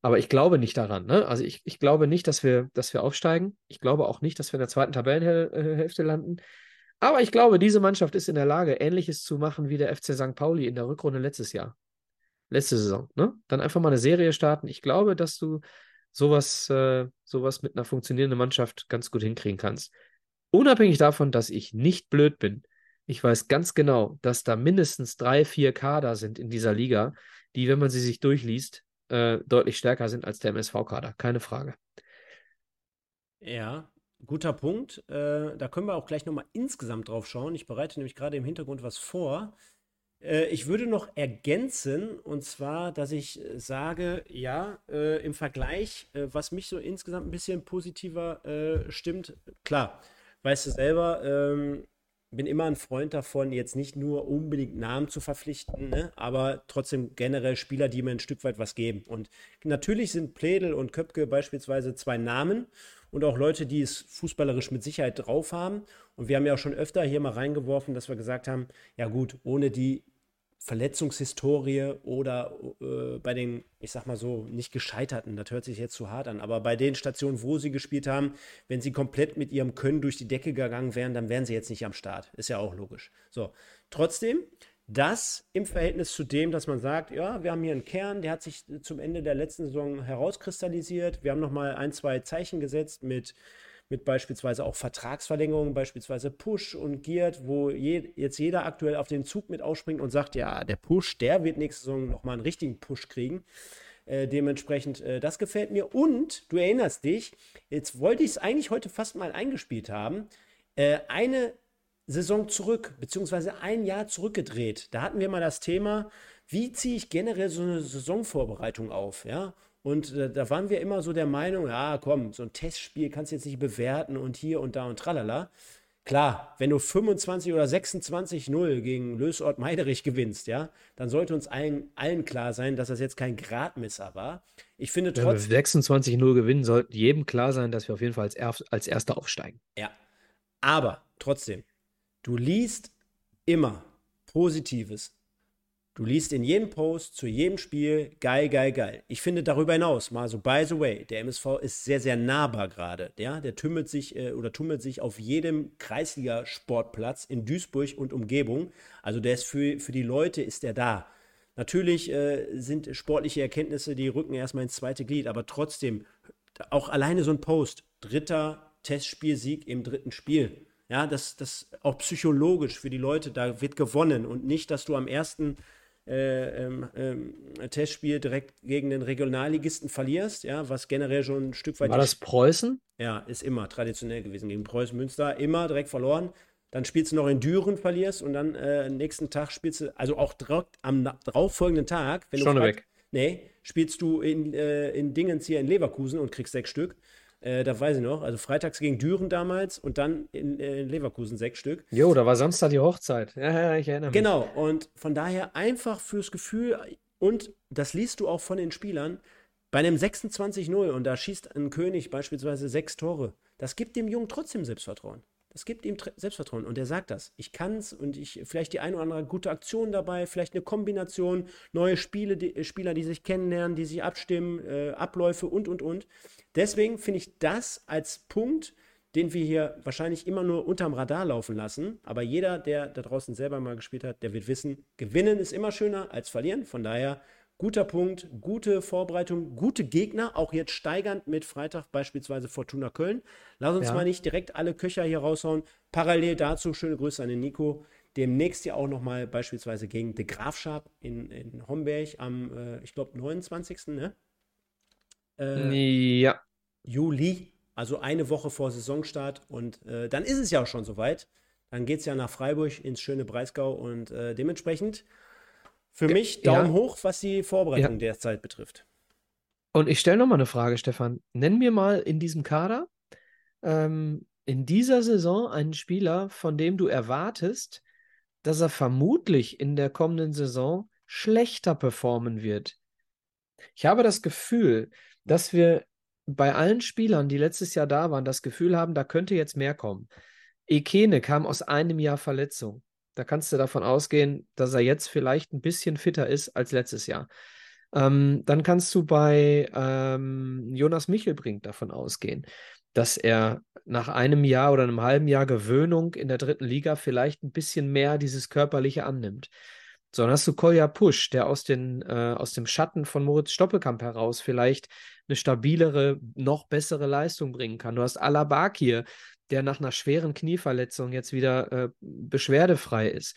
Aber ich glaube nicht daran. Ne? Also ich, ich glaube nicht, dass wir, dass wir aufsteigen. Ich glaube auch nicht, dass wir in der zweiten Tabellenhälfte landen. Aber ich glaube, diese Mannschaft ist in der Lage, Ähnliches zu machen wie der FC St. Pauli in der Rückrunde letztes Jahr. Letzte Saison. Ne? Dann einfach mal eine Serie starten. Ich glaube, dass du sowas, äh, sowas mit einer funktionierenden Mannschaft ganz gut hinkriegen kannst. Unabhängig davon, dass ich nicht blöd bin. Ich weiß ganz genau, dass da mindestens drei, vier Kader sind in dieser Liga, die, wenn man sie sich durchliest, äh, deutlich stärker sind als der MSV-Kader. Keine Frage. Ja, guter Punkt. Äh, da können wir auch gleich nochmal insgesamt drauf schauen. Ich bereite nämlich gerade im Hintergrund was vor. Äh, ich würde noch ergänzen, und zwar, dass ich äh, sage, ja, äh, im Vergleich, äh, was mich so insgesamt ein bisschen positiver äh, stimmt, klar, weißt du selber, ähm, bin immer ein Freund davon, jetzt nicht nur unbedingt Namen zu verpflichten, ne, aber trotzdem generell Spieler, die mir ein Stück weit was geben. Und natürlich sind Pledel und Köpke beispielsweise zwei Namen und auch Leute, die es fußballerisch mit Sicherheit drauf haben. Und wir haben ja auch schon öfter hier mal reingeworfen, dass wir gesagt haben, ja gut, ohne die Verletzungshistorie oder äh, bei den, ich sag mal so, nicht gescheiterten, das hört sich jetzt zu hart an, aber bei den Stationen, wo sie gespielt haben, wenn sie komplett mit ihrem Können durch die Decke gegangen wären, dann wären sie jetzt nicht am Start. Ist ja auch logisch. So, trotzdem, das im Verhältnis zu dem, dass man sagt, ja, wir haben hier einen Kern, der hat sich zum Ende der letzten Saison herauskristallisiert. Wir haben nochmal ein, zwei Zeichen gesetzt mit mit beispielsweise auch Vertragsverlängerungen, beispielsweise Push und Geared, wo je, jetzt jeder aktuell auf den Zug mit ausspringt und sagt, ja, der Push, der wird nächste Saison nochmal einen richtigen Push kriegen. Äh, dementsprechend, äh, das gefällt mir. Und du erinnerst dich, jetzt wollte ich es eigentlich heute fast mal eingespielt haben. Äh, eine Saison zurück, beziehungsweise ein Jahr zurückgedreht. Da hatten wir mal das Thema, wie ziehe ich generell so eine Saisonvorbereitung auf, ja? Und äh, da waren wir immer so der Meinung, ja, komm, so ein Testspiel kannst du jetzt nicht bewerten und hier und da und tralala. Klar, wenn du 25 oder 26-0 gegen Lösort Meiderich gewinnst, ja, dann sollte uns allen, allen klar sein, dass das jetzt kein Gradmesser war. Ich finde trotzdem. Wenn wir 26-0 gewinnen, sollte jedem klar sein, dass wir auf jeden Fall als, er als Erster aufsteigen. Ja. Aber trotzdem, du liest immer Positives Du liest in jedem Post zu jedem Spiel, geil, geil, geil. Ich finde darüber hinaus, mal so by the way, der MSV ist sehr, sehr nahbar gerade. Ja? Der tümmelt sich äh, oder tummelt sich auf jedem Kreisliga-Sportplatz in Duisburg und Umgebung. Also der ist für, für die Leute ist der da. Natürlich äh, sind sportliche Erkenntnisse, die rücken erstmal ins zweite Glied, aber trotzdem, auch alleine so ein Post, dritter Testspielsieg im dritten Spiel. Ja, das, das auch psychologisch für die Leute, da wird gewonnen und nicht, dass du am ersten äh, ähm, ähm, Testspiel direkt gegen den Regionalligisten verlierst, ja, was generell schon ein Stück weit. War das Preußen? Ja, ist immer traditionell gewesen gegen Preußen Münster, immer direkt verloren. Dann spielst du noch in Düren, verlierst und dann äh, nächsten Tag spielst du, also auch direkt am darauffolgenden Tag, wenn schon du weg. Nee, spielst du in, äh, in Dingens hier in Leverkusen und kriegst sechs Stück. Äh, da weiß ich noch. Also freitags gegen Düren damals und dann in, äh, in Leverkusen sechs Stück. Jo, da war Samstag die Hochzeit. Ja, ja, ich erinnere mich. Genau, und von daher einfach fürs Gefühl und das liest du auch von den Spielern. Bei einem 26-0 und da schießt ein König beispielsweise sechs Tore, das gibt dem Jungen trotzdem Selbstvertrauen. Das gibt ihm Selbstvertrauen und er sagt das. Ich kann es und ich vielleicht die ein oder andere gute Aktion dabei, vielleicht eine Kombination, neue Spiele, die, Spieler, die sich kennenlernen, die sich abstimmen, äh, Abläufe und und und. Deswegen finde ich das als Punkt, den wir hier wahrscheinlich immer nur unterm Radar laufen lassen. Aber jeder, der da draußen selber mal gespielt hat, der wird wissen, gewinnen ist immer schöner als verlieren. Von daher guter Punkt, gute Vorbereitung, gute Gegner, auch jetzt steigernd mit Freitag beispielsweise Fortuna Köln. Lass uns ja. mal nicht direkt alle Köcher hier raushauen. Parallel dazu schöne Grüße an den Nico. Demnächst ja auch nochmal beispielsweise gegen De Grafschap in, in Homberg am, äh, ich glaube, 29. Ne? Äh, ja. Juli, also eine Woche vor Saisonstart. Und äh, dann ist es ja auch schon soweit. Dann geht es ja nach Freiburg ins schöne Breisgau und äh, dementsprechend für mich Daumen ja. hoch, was die Vorbereitung ja. derzeit betrifft. Und ich stelle nochmal eine Frage, Stefan. Nenn mir mal in diesem Kader ähm, in dieser Saison einen Spieler, von dem du erwartest, dass er vermutlich in der kommenden Saison schlechter performen wird. Ich habe das Gefühl, dass wir bei allen Spielern, die letztes Jahr da waren, das Gefühl haben, da könnte jetzt mehr kommen. Ekene kam aus einem Jahr Verletzung. Da kannst du davon ausgehen, dass er jetzt vielleicht ein bisschen fitter ist als letztes Jahr. Ähm, dann kannst du bei ähm, Jonas Michelbrink davon ausgehen, dass er nach einem Jahr oder einem halben Jahr Gewöhnung in der dritten Liga vielleicht ein bisschen mehr dieses Körperliche annimmt. So, dann hast du Kolja Pusch, der aus, den, äh, aus dem Schatten von Moritz Stoppelkamp heraus vielleicht eine stabilere, noch bessere Leistung bringen kann. Du hast Alabakir, der nach einer schweren Knieverletzung jetzt wieder äh, beschwerdefrei ist.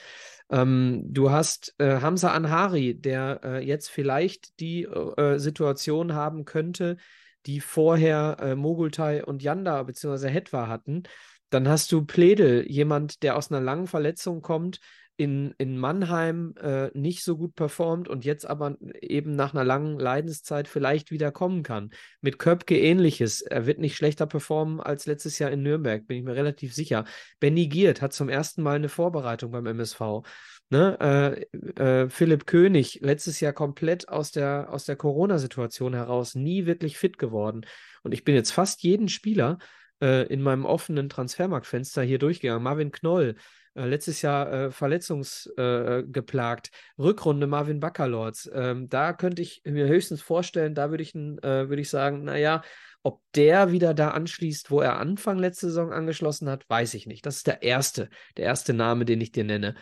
Ähm, du hast äh, Hamza Anhari, der äh, jetzt vielleicht die äh, Situation haben könnte, die vorher äh, Mogultai und Yanda bzw. Hetwa hatten. Dann hast du Pledel, jemand, der aus einer langen Verletzung kommt, in, in Mannheim äh, nicht so gut performt und jetzt aber eben nach einer langen Leidenszeit vielleicht wieder kommen kann. Mit Köpke ähnliches. Er wird nicht schlechter performen als letztes Jahr in Nürnberg, bin ich mir relativ sicher. Benny Giert hat zum ersten Mal eine Vorbereitung beim MSV. Ne? Äh, äh, Philipp König, letztes Jahr komplett aus der, aus der Corona-Situation heraus, nie wirklich fit geworden. Und ich bin jetzt fast jeden Spieler äh, in meinem offenen Transfermarktfenster hier durchgegangen. Marvin Knoll, letztes Jahr äh, verletzungsgeplagt. Äh, Rückrunde Marvin Baccalords. Ähm, da könnte ich mir höchstens vorstellen, da würde ich, äh, würd ich sagen, naja, ob der wieder da anschließt, wo er Anfang letzte Saison angeschlossen hat, weiß ich nicht. Das ist der erste, der erste Name, den ich dir nenne.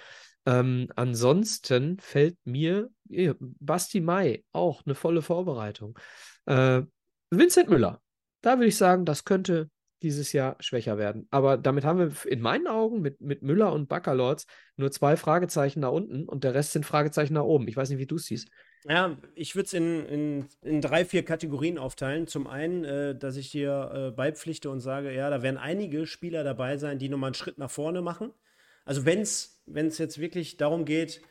Ähm, ansonsten fällt mir ja, Basti Mai auch eine volle Vorbereitung. Äh, Vincent Müller, da würde ich sagen, das könnte dieses Jahr schwächer werden. Aber damit haben wir in meinen Augen mit, mit Müller und Baccalords nur zwei Fragezeichen nach unten und der Rest sind Fragezeichen nach oben. Ich weiß nicht, wie du es siehst. Ja, ich würde es in, in, in, drei, vier Kategorien aufteilen. Zum einen, äh, dass ich dir äh, beipflichte und sage, ja, da werden einige Spieler dabei sein, die nochmal einen Schritt nach vorne machen. Also wenn es jetzt wirklich darum geht,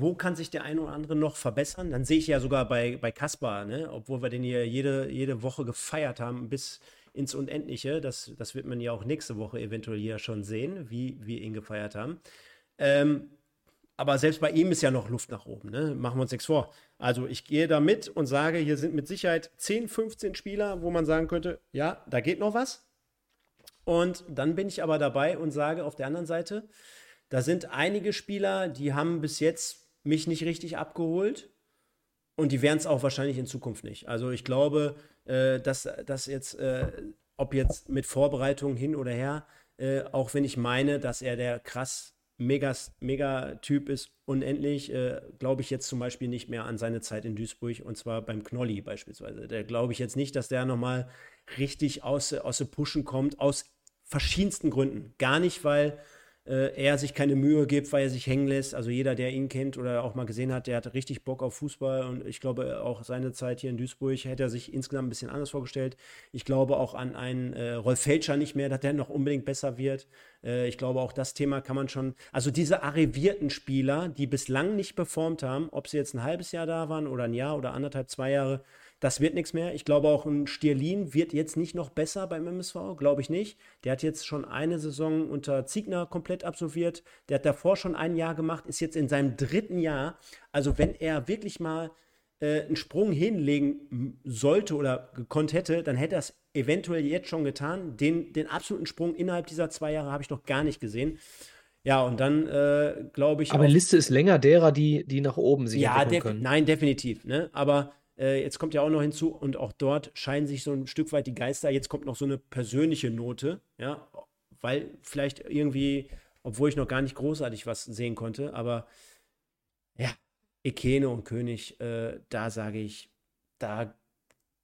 wo kann sich der eine oder andere noch verbessern, dann sehe ich ja sogar bei, bei Kaspar, ne? obwohl wir den hier jede, jede Woche gefeiert haben, bis ins Unendliche. Das, das wird man ja auch nächste Woche eventuell hier schon sehen, wie wir ihn gefeiert haben. Ähm, aber selbst bei ihm ist ja noch Luft nach oben, ne? machen wir uns nichts vor. Also ich gehe da mit und sage, hier sind mit Sicherheit 10, 15 Spieler, wo man sagen könnte, ja, da geht noch was. Und dann bin ich aber dabei und sage auf der anderen Seite, da sind einige Spieler, die haben bis jetzt mich nicht richtig abgeholt und die werden es auch wahrscheinlich in Zukunft nicht. Also ich glaube, äh, dass, dass jetzt, äh, ob jetzt mit Vorbereitung hin oder her, äh, auch wenn ich meine, dass er der krass Megas, Mega-Typ ist, unendlich, äh, glaube ich jetzt zum Beispiel nicht mehr an seine Zeit in Duisburg und zwar beim Knolli beispielsweise. Da glaube ich jetzt nicht, dass der nochmal richtig aus, aus dem Pushen kommt, aus verschiedensten Gründen. Gar nicht, weil äh, er sich keine Mühe gibt, weil er sich hängen lässt. Also jeder, der ihn kennt oder auch mal gesehen hat, der hat richtig Bock auf Fußball und ich glaube auch seine Zeit hier in Duisburg hätte er sich insgesamt ein bisschen anders vorgestellt. Ich glaube auch an einen äh, Rolf Felscher nicht mehr, dass der noch unbedingt besser wird. Äh, ich glaube auch das Thema kann man schon, also diese arrivierten Spieler, die bislang nicht performt haben, ob sie jetzt ein halbes Jahr da waren oder ein Jahr oder anderthalb, zwei Jahre, das wird nichts mehr. Ich glaube auch ein Stierlin wird jetzt nicht noch besser beim MSV, glaube ich nicht. Der hat jetzt schon eine Saison unter Ziegner komplett absolviert. Der hat davor schon ein Jahr gemacht, ist jetzt in seinem dritten Jahr. Also wenn er wirklich mal äh, einen Sprung hinlegen sollte oder gekonnt hätte, dann hätte er es eventuell jetzt schon getan. Den, den absoluten Sprung innerhalb dieser zwei Jahre habe ich noch gar nicht gesehen. Ja, und dann äh, glaube ich. Aber die Liste ist länger derer, die, die nach oben sich ja, entwickeln können. Nein, definitiv. Ne? Aber äh, jetzt kommt ja auch noch hinzu, und auch dort scheinen sich so ein Stück weit die Geister. Jetzt kommt noch so eine persönliche Note, ja, weil vielleicht irgendwie, obwohl ich noch gar nicht großartig was sehen konnte, aber ja, Ekene und König, äh, da sage ich, da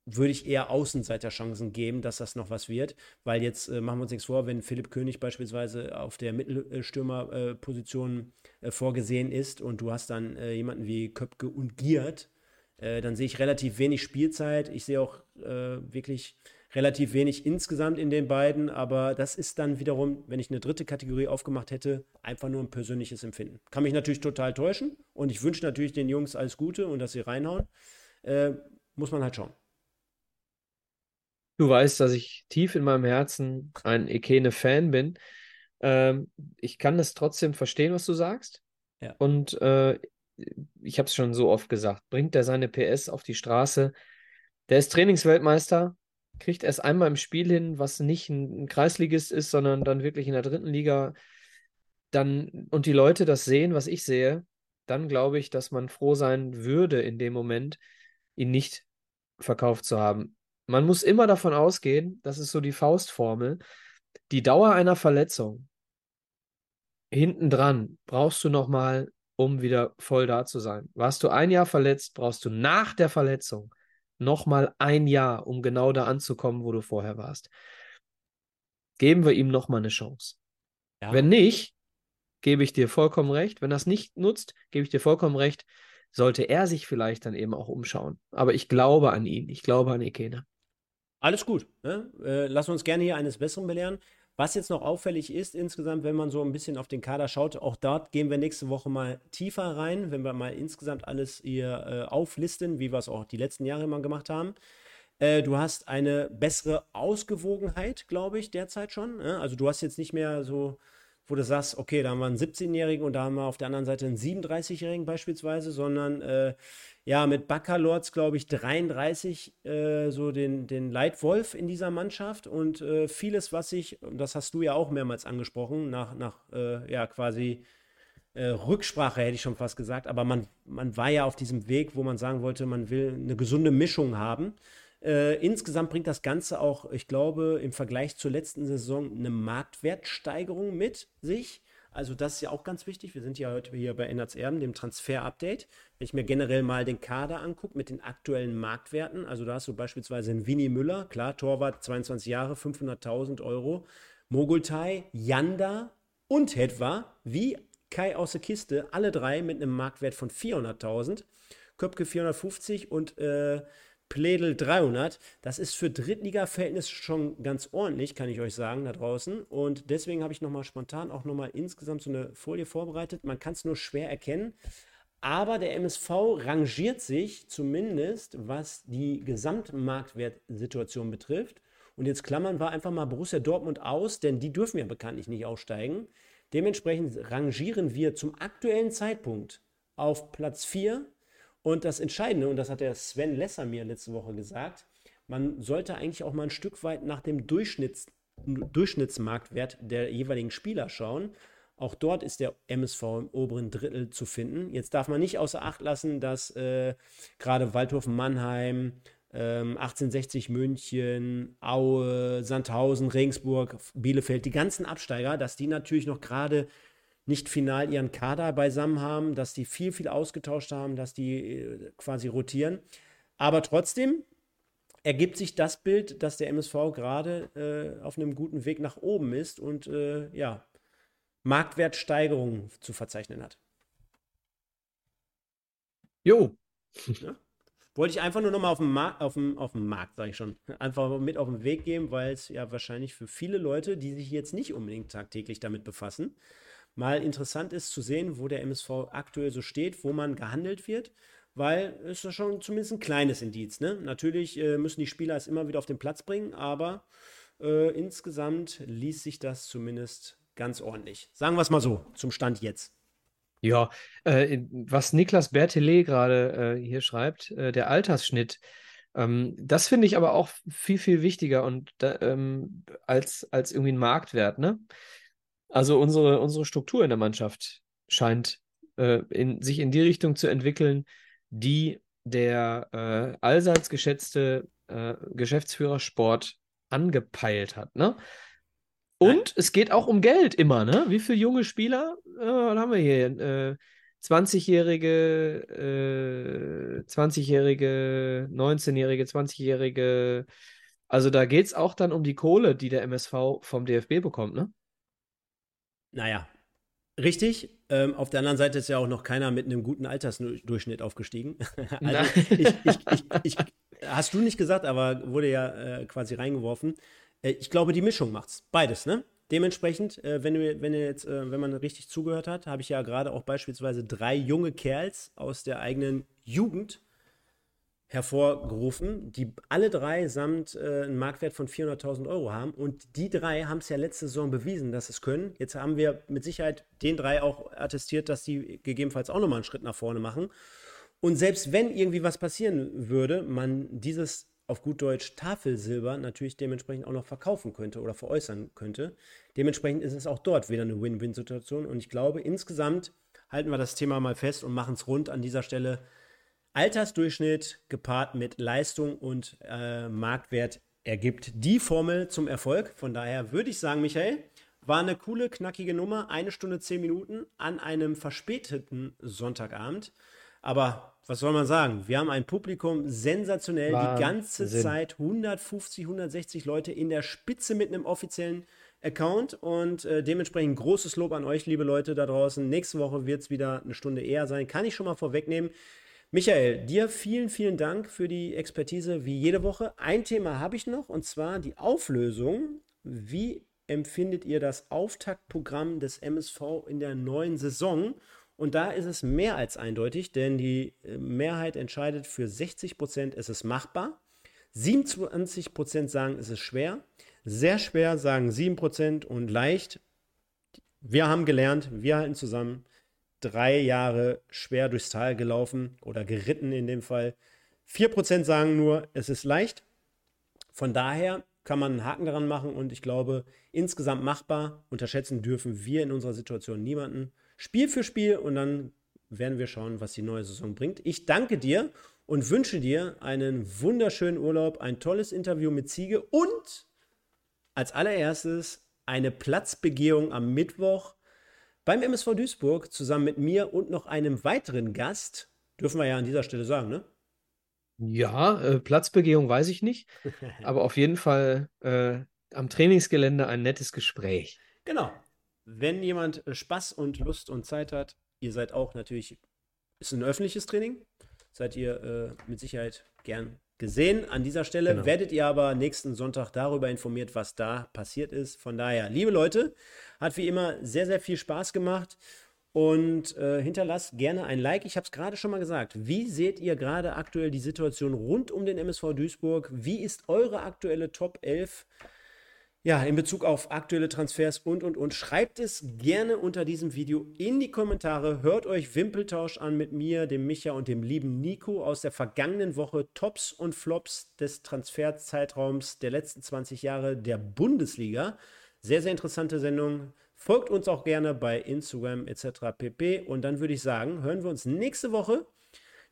würde ich eher Außenseiterchancen geben, dass das noch was wird, weil jetzt äh, machen wir uns nichts vor, wenn Philipp König beispielsweise auf der Mittelstürmerposition äh, vorgesehen ist und du hast dann äh, jemanden wie Köpke und Giert, äh, dann sehe ich relativ wenig Spielzeit. Ich sehe auch äh, wirklich relativ wenig insgesamt in den beiden, aber das ist dann wiederum, wenn ich eine dritte Kategorie aufgemacht hätte, einfach nur ein persönliches Empfinden. Kann mich natürlich total täuschen und ich wünsche natürlich den Jungs alles Gute und dass sie reinhauen. Äh, muss man halt schauen. Du weißt, dass ich tief in meinem Herzen ein Ekene-Fan bin. Ähm, ich kann es trotzdem verstehen, was du sagst. Ja. Und äh, ich habe es schon so oft gesagt, bringt er seine PS auf die Straße. Der ist Trainingsweltmeister, kriegt erst einmal im Spiel hin, was nicht ein Kreisligist ist, sondern dann wirklich in der dritten Liga. Dann, und die Leute das sehen, was ich sehe, dann glaube ich, dass man froh sein würde in dem Moment, ihn nicht verkauft zu haben. Man muss immer davon ausgehen, das ist so die Faustformel, die Dauer einer Verletzung hinten dran brauchst du nochmal, um wieder voll da zu sein. Warst du ein Jahr verletzt, brauchst du nach der Verletzung nochmal ein Jahr, um genau da anzukommen, wo du vorher warst. Geben wir ihm nochmal eine Chance. Ja. Wenn nicht, gebe ich dir vollkommen recht. Wenn das nicht nutzt, gebe ich dir vollkommen recht. Sollte er sich vielleicht dann eben auch umschauen. Aber ich glaube an ihn. Ich glaube an Ikene. Alles gut. Ne? Äh, lass uns gerne hier eines Besseren belehren. Was jetzt noch auffällig ist insgesamt, wenn man so ein bisschen auf den Kader schaut, auch dort gehen wir nächste Woche mal tiefer rein, wenn wir mal insgesamt alles hier äh, auflisten, wie wir es auch die letzten Jahre immer gemacht haben. Äh, du hast eine bessere Ausgewogenheit, glaube ich, derzeit schon. Ne? Also du hast jetzt nicht mehr so wo du sagst, okay, da haben wir einen 17-Jährigen und da haben wir auf der anderen Seite einen 37-Jährigen beispielsweise, sondern äh, ja, mit Baccalords, glaube ich, 33 äh, so den, den Leitwolf in dieser Mannschaft und äh, vieles, was sich, das hast du ja auch mehrmals angesprochen, nach, nach äh, ja, quasi äh, Rücksprache hätte ich schon fast gesagt, aber man, man war ja auf diesem Weg, wo man sagen wollte, man will eine gesunde Mischung haben. Äh, insgesamt bringt das Ganze auch, ich glaube, im Vergleich zur letzten Saison eine Marktwertsteigerung mit sich. Also das ist ja auch ganz wichtig. Wir sind ja heute hier bei Ennerts Erben, dem Transfer-Update. Wenn ich mir generell mal den Kader angucke mit den aktuellen Marktwerten, also da hast du beispielsweise einen Winnie Müller, klar, Torwart, 22 Jahre, 500.000 Euro. Mogultai, Yanda und Hetwa, wie Kai aus der Kiste, alle drei mit einem Marktwert von 400.000. Köpke 450 und äh, Pledel 300. Das ist für Drittliga-Verhältnisse schon ganz ordentlich, kann ich euch sagen, da draußen. Und deswegen habe ich nochmal spontan auch nochmal insgesamt so eine Folie vorbereitet. Man kann es nur schwer erkennen. Aber der MSV rangiert sich zumindest, was die Gesamtmarktwertsituation betrifft. Und jetzt klammern wir einfach mal Borussia Dortmund aus, denn die dürfen ja bekanntlich nicht aussteigen. Dementsprechend rangieren wir zum aktuellen Zeitpunkt auf Platz 4 und das Entscheidende, und das hat der Sven Lesser mir letzte Woche gesagt, man sollte eigentlich auch mal ein Stück weit nach dem Durchschnitts, Durchschnittsmarktwert der jeweiligen Spieler schauen. Auch dort ist der MSV im oberen Drittel zu finden. Jetzt darf man nicht außer Acht lassen, dass äh, gerade Waldhof Mannheim, ähm, 1860 München, Aue, Sandhausen, Regensburg, Bielefeld, die ganzen Absteiger, dass die natürlich noch gerade nicht final ihren Kader beisammen haben, dass die viel, viel ausgetauscht haben, dass die äh, quasi rotieren. Aber trotzdem ergibt sich das Bild, dass der MSV gerade äh, auf einem guten Weg nach oben ist und äh, ja, Marktwertsteigerungen zu verzeichnen hat. Jo. Ja? Wollte ich einfach nur nochmal auf dem, auf dem, auf dem Markt, sage ich schon, [LAUGHS] einfach mit auf den Weg geben, weil es ja wahrscheinlich für viele Leute, die sich jetzt nicht unbedingt tagtäglich damit befassen, mal interessant ist zu sehen, wo der MSV aktuell so steht, wo man gehandelt wird, weil es ist schon zumindest ein kleines Indiz. Ne? Natürlich äh, müssen die Spieler es immer wieder auf den Platz bringen, aber äh, insgesamt ließ sich das zumindest ganz ordentlich. Sagen wir es mal so, zum Stand jetzt. Ja, äh, was Niklas Bertelet gerade äh, hier schreibt, äh, der Altersschnitt, ähm, das finde ich aber auch viel, viel wichtiger und ähm, als, als irgendwie ein Marktwert. Ne? Also unsere, unsere Struktur in der Mannschaft scheint äh, in, sich in die Richtung zu entwickeln, die der äh, allseits geschätzte äh, Geschäftsführer Sport angepeilt hat. Ne? Und es geht auch um Geld immer, ne? Wie viele junge Spieler äh, was haben wir hier? Äh, 20-Jährige, äh, 20-Jährige, 19-Jährige, 20-Jährige. Also da geht es auch dann um die Kohle, die der MSV vom DFB bekommt, ne? Naja, richtig. Ähm, auf der anderen Seite ist ja auch noch keiner mit einem guten Altersdurchschnitt aufgestiegen. [LAUGHS] also ich, ich, ich, hast du nicht gesagt, aber wurde ja äh, quasi reingeworfen. Äh, ich glaube, die Mischung macht's. Beides, ne? Dementsprechend, äh, wenn, du, wenn, du jetzt, äh, wenn man richtig zugehört hat, habe ich ja gerade auch beispielsweise drei junge Kerls aus der eigenen Jugend hervorgerufen, die alle drei samt äh, einen Marktwert von 400.000 Euro haben. Und die drei haben es ja letzte Saison bewiesen, dass es können. Jetzt haben wir mit Sicherheit den drei auch attestiert, dass die gegebenenfalls auch nochmal einen Schritt nach vorne machen. Und selbst wenn irgendwie was passieren würde, man dieses auf gut Deutsch Tafelsilber natürlich dementsprechend auch noch verkaufen könnte oder veräußern könnte. Dementsprechend ist es auch dort wieder eine Win-Win-Situation. Und ich glaube, insgesamt halten wir das Thema mal fest und machen es rund an dieser Stelle Altersdurchschnitt gepaart mit Leistung und äh, Marktwert ergibt die Formel zum Erfolg. Von daher würde ich sagen, Michael, war eine coole, knackige Nummer. Eine Stunde, zehn Minuten an einem verspäteten Sonntagabend. Aber was soll man sagen? Wir haben ein Publikum sensationell, Wahnsinn. die ganze Zeit 150, 160 Leute in der Spitze mit einem offiziellen Account und äh, dementsprechend großes Lob an euch, liebe Leute da draußen. Nächste Woche wird es wieder eine Stunde eher sein, kann ich schon mal vorwegnehmen. Michael, dir vielen, vielen Dank für die Expertise wie jede Woche. Ein Thema habe ich noch und zwar die Auflösung. Wie empfindet ihr das Auftaktprogramm des MSV in der neuen Saison? Und da ist es mehr als eindeutig, denn die äh, Mehrheit entscheidet für 60 Prozent, es ist machbar. 27 Prozent sagen, es ist schwer. Sehr schwer sagen 7 Prozent und leicht. Wir haben gelernt, wir halten zusammen. Drei Jahre schwer durchs Tal gelaufen oder geritten in dem Fall. 4 Prozent sagen nur, es ist leicht. Von daher kann man einen Haken daran machen und ich glaube, insgesamt machbar. Unterschätzen dürfen wir in unserer Situation niemanden. Spiel für Spiel und dann werden wir schauen, was die neue Saison bringt. Ich danke dir und wünsche dir einen wunderschönen Urlaub, ein tolles Interview mit Ziege und als allererstes eine Platzbegehung am Mittwoch beim MSV Duisburg zusammen mit mir und noch einem weiteren Gast. Dürfen wir ja an dieser Stelle sagen, ne? Ja, äh, Platzbegehung weiß ich nicht, [LAUGHS] aber auf jeden Fall äh, am Trainingsgelände ein nettes Gespräch. Genau. Wenn jemand äh, Spaß und Lust und Zeit hat, ihr seid auch natürlich, ist ein öffentliches Training, seid ihr äh, mit Sicherheit gern gesehen. An dieser Stelle genau. werdet ihr aber nächsten Sonntag darüber informiert, was da passiert ist. Von daher, liebe Leute, hat wie immer sehr, sehr viel Spaß gemacht. Und äh, hinterlasst gerne ein Like. Ich habe es gerade schon mal gesagt. Wie seht ihr gerade aktuell die Situation rund um den MSV Duisburg? Wie ist eure aktuelle Top 11? Ja, in Bezug auf aktuelle Transfers und, und, und. Schreibt es gerne unter diesem Video in die Kommentare. Hört euch Wimpeltausch an mit mir, dem Micha und dem lieben Nico aus der vergangenen Woche. Tops und Flops des Transferzeitraums der letzten 20 Jahre der Bundesliga. Sehr, sehr interessante Sendung. Folgt uns auch gerne bei Instagram etc. pp. Und dann würde ich sagen, hören wir uns nächste Woche.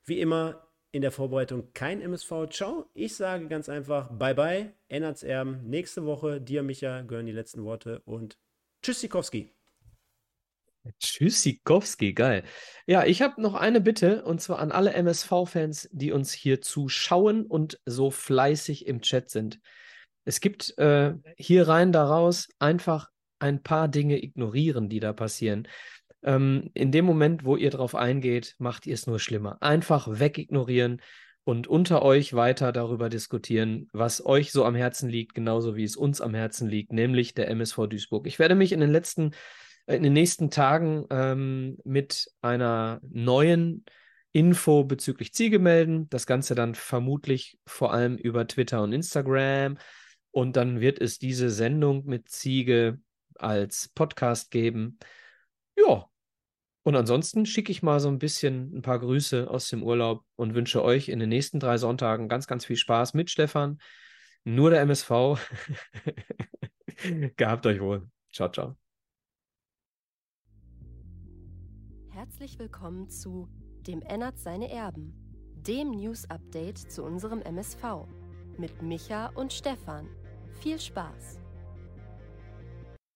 Wie immer in der Vorbereitung kein MSV. Ciao. Ich sage ganz einfach Bye bye. Ennards Erben. Nächste Woche dir, Micha, gehören die letzten Worte und Tschüssikowski. Tschüssikowski, geil. Ja, ich habe noch eine Bitte und zwar an alle MSV-Fans, die uns hier zuschauen und so fleißig im Chat sind. Es gibt äh, hier rein, daraus einfach ein paar Dinge ignorieren, die da passieren ähm, in dem Moment, wo ihr drauf eingeht, macht ihr es nur schlimmer. Einfach wegignorieren und unter euch weiter darüber diskutieren, was euch so am Herzen liegt, genauso wie es uns am Herzen liegt, nämlich der MSV Duisburg. Ich werde mich in den letzten, äh, in den nächsten Tagen ähm, mit einer neuen Info bezüglich Ziege melden. Das Ganze dann vermutlich vor allem über Twitter und Instagram. Und dann wird es diese Sendung mit Ziege als Podcast geben. Ja, und ansonsten schicke ich mal so ein bisschen ein paar Grüße aus dem Urlaub und wünsche euch in den nächsten drei Sonntagen ganz, ganz viel Spaß mit Stefan. Nur der MSV. [LAUGHS] Gehabt euch wohl. Ciao, ciao. Herzlich willkommen zu Dem Ennert seine Erben, dem News-Update zu unserem MSV mit Micha und Stefan. Viel Spaß!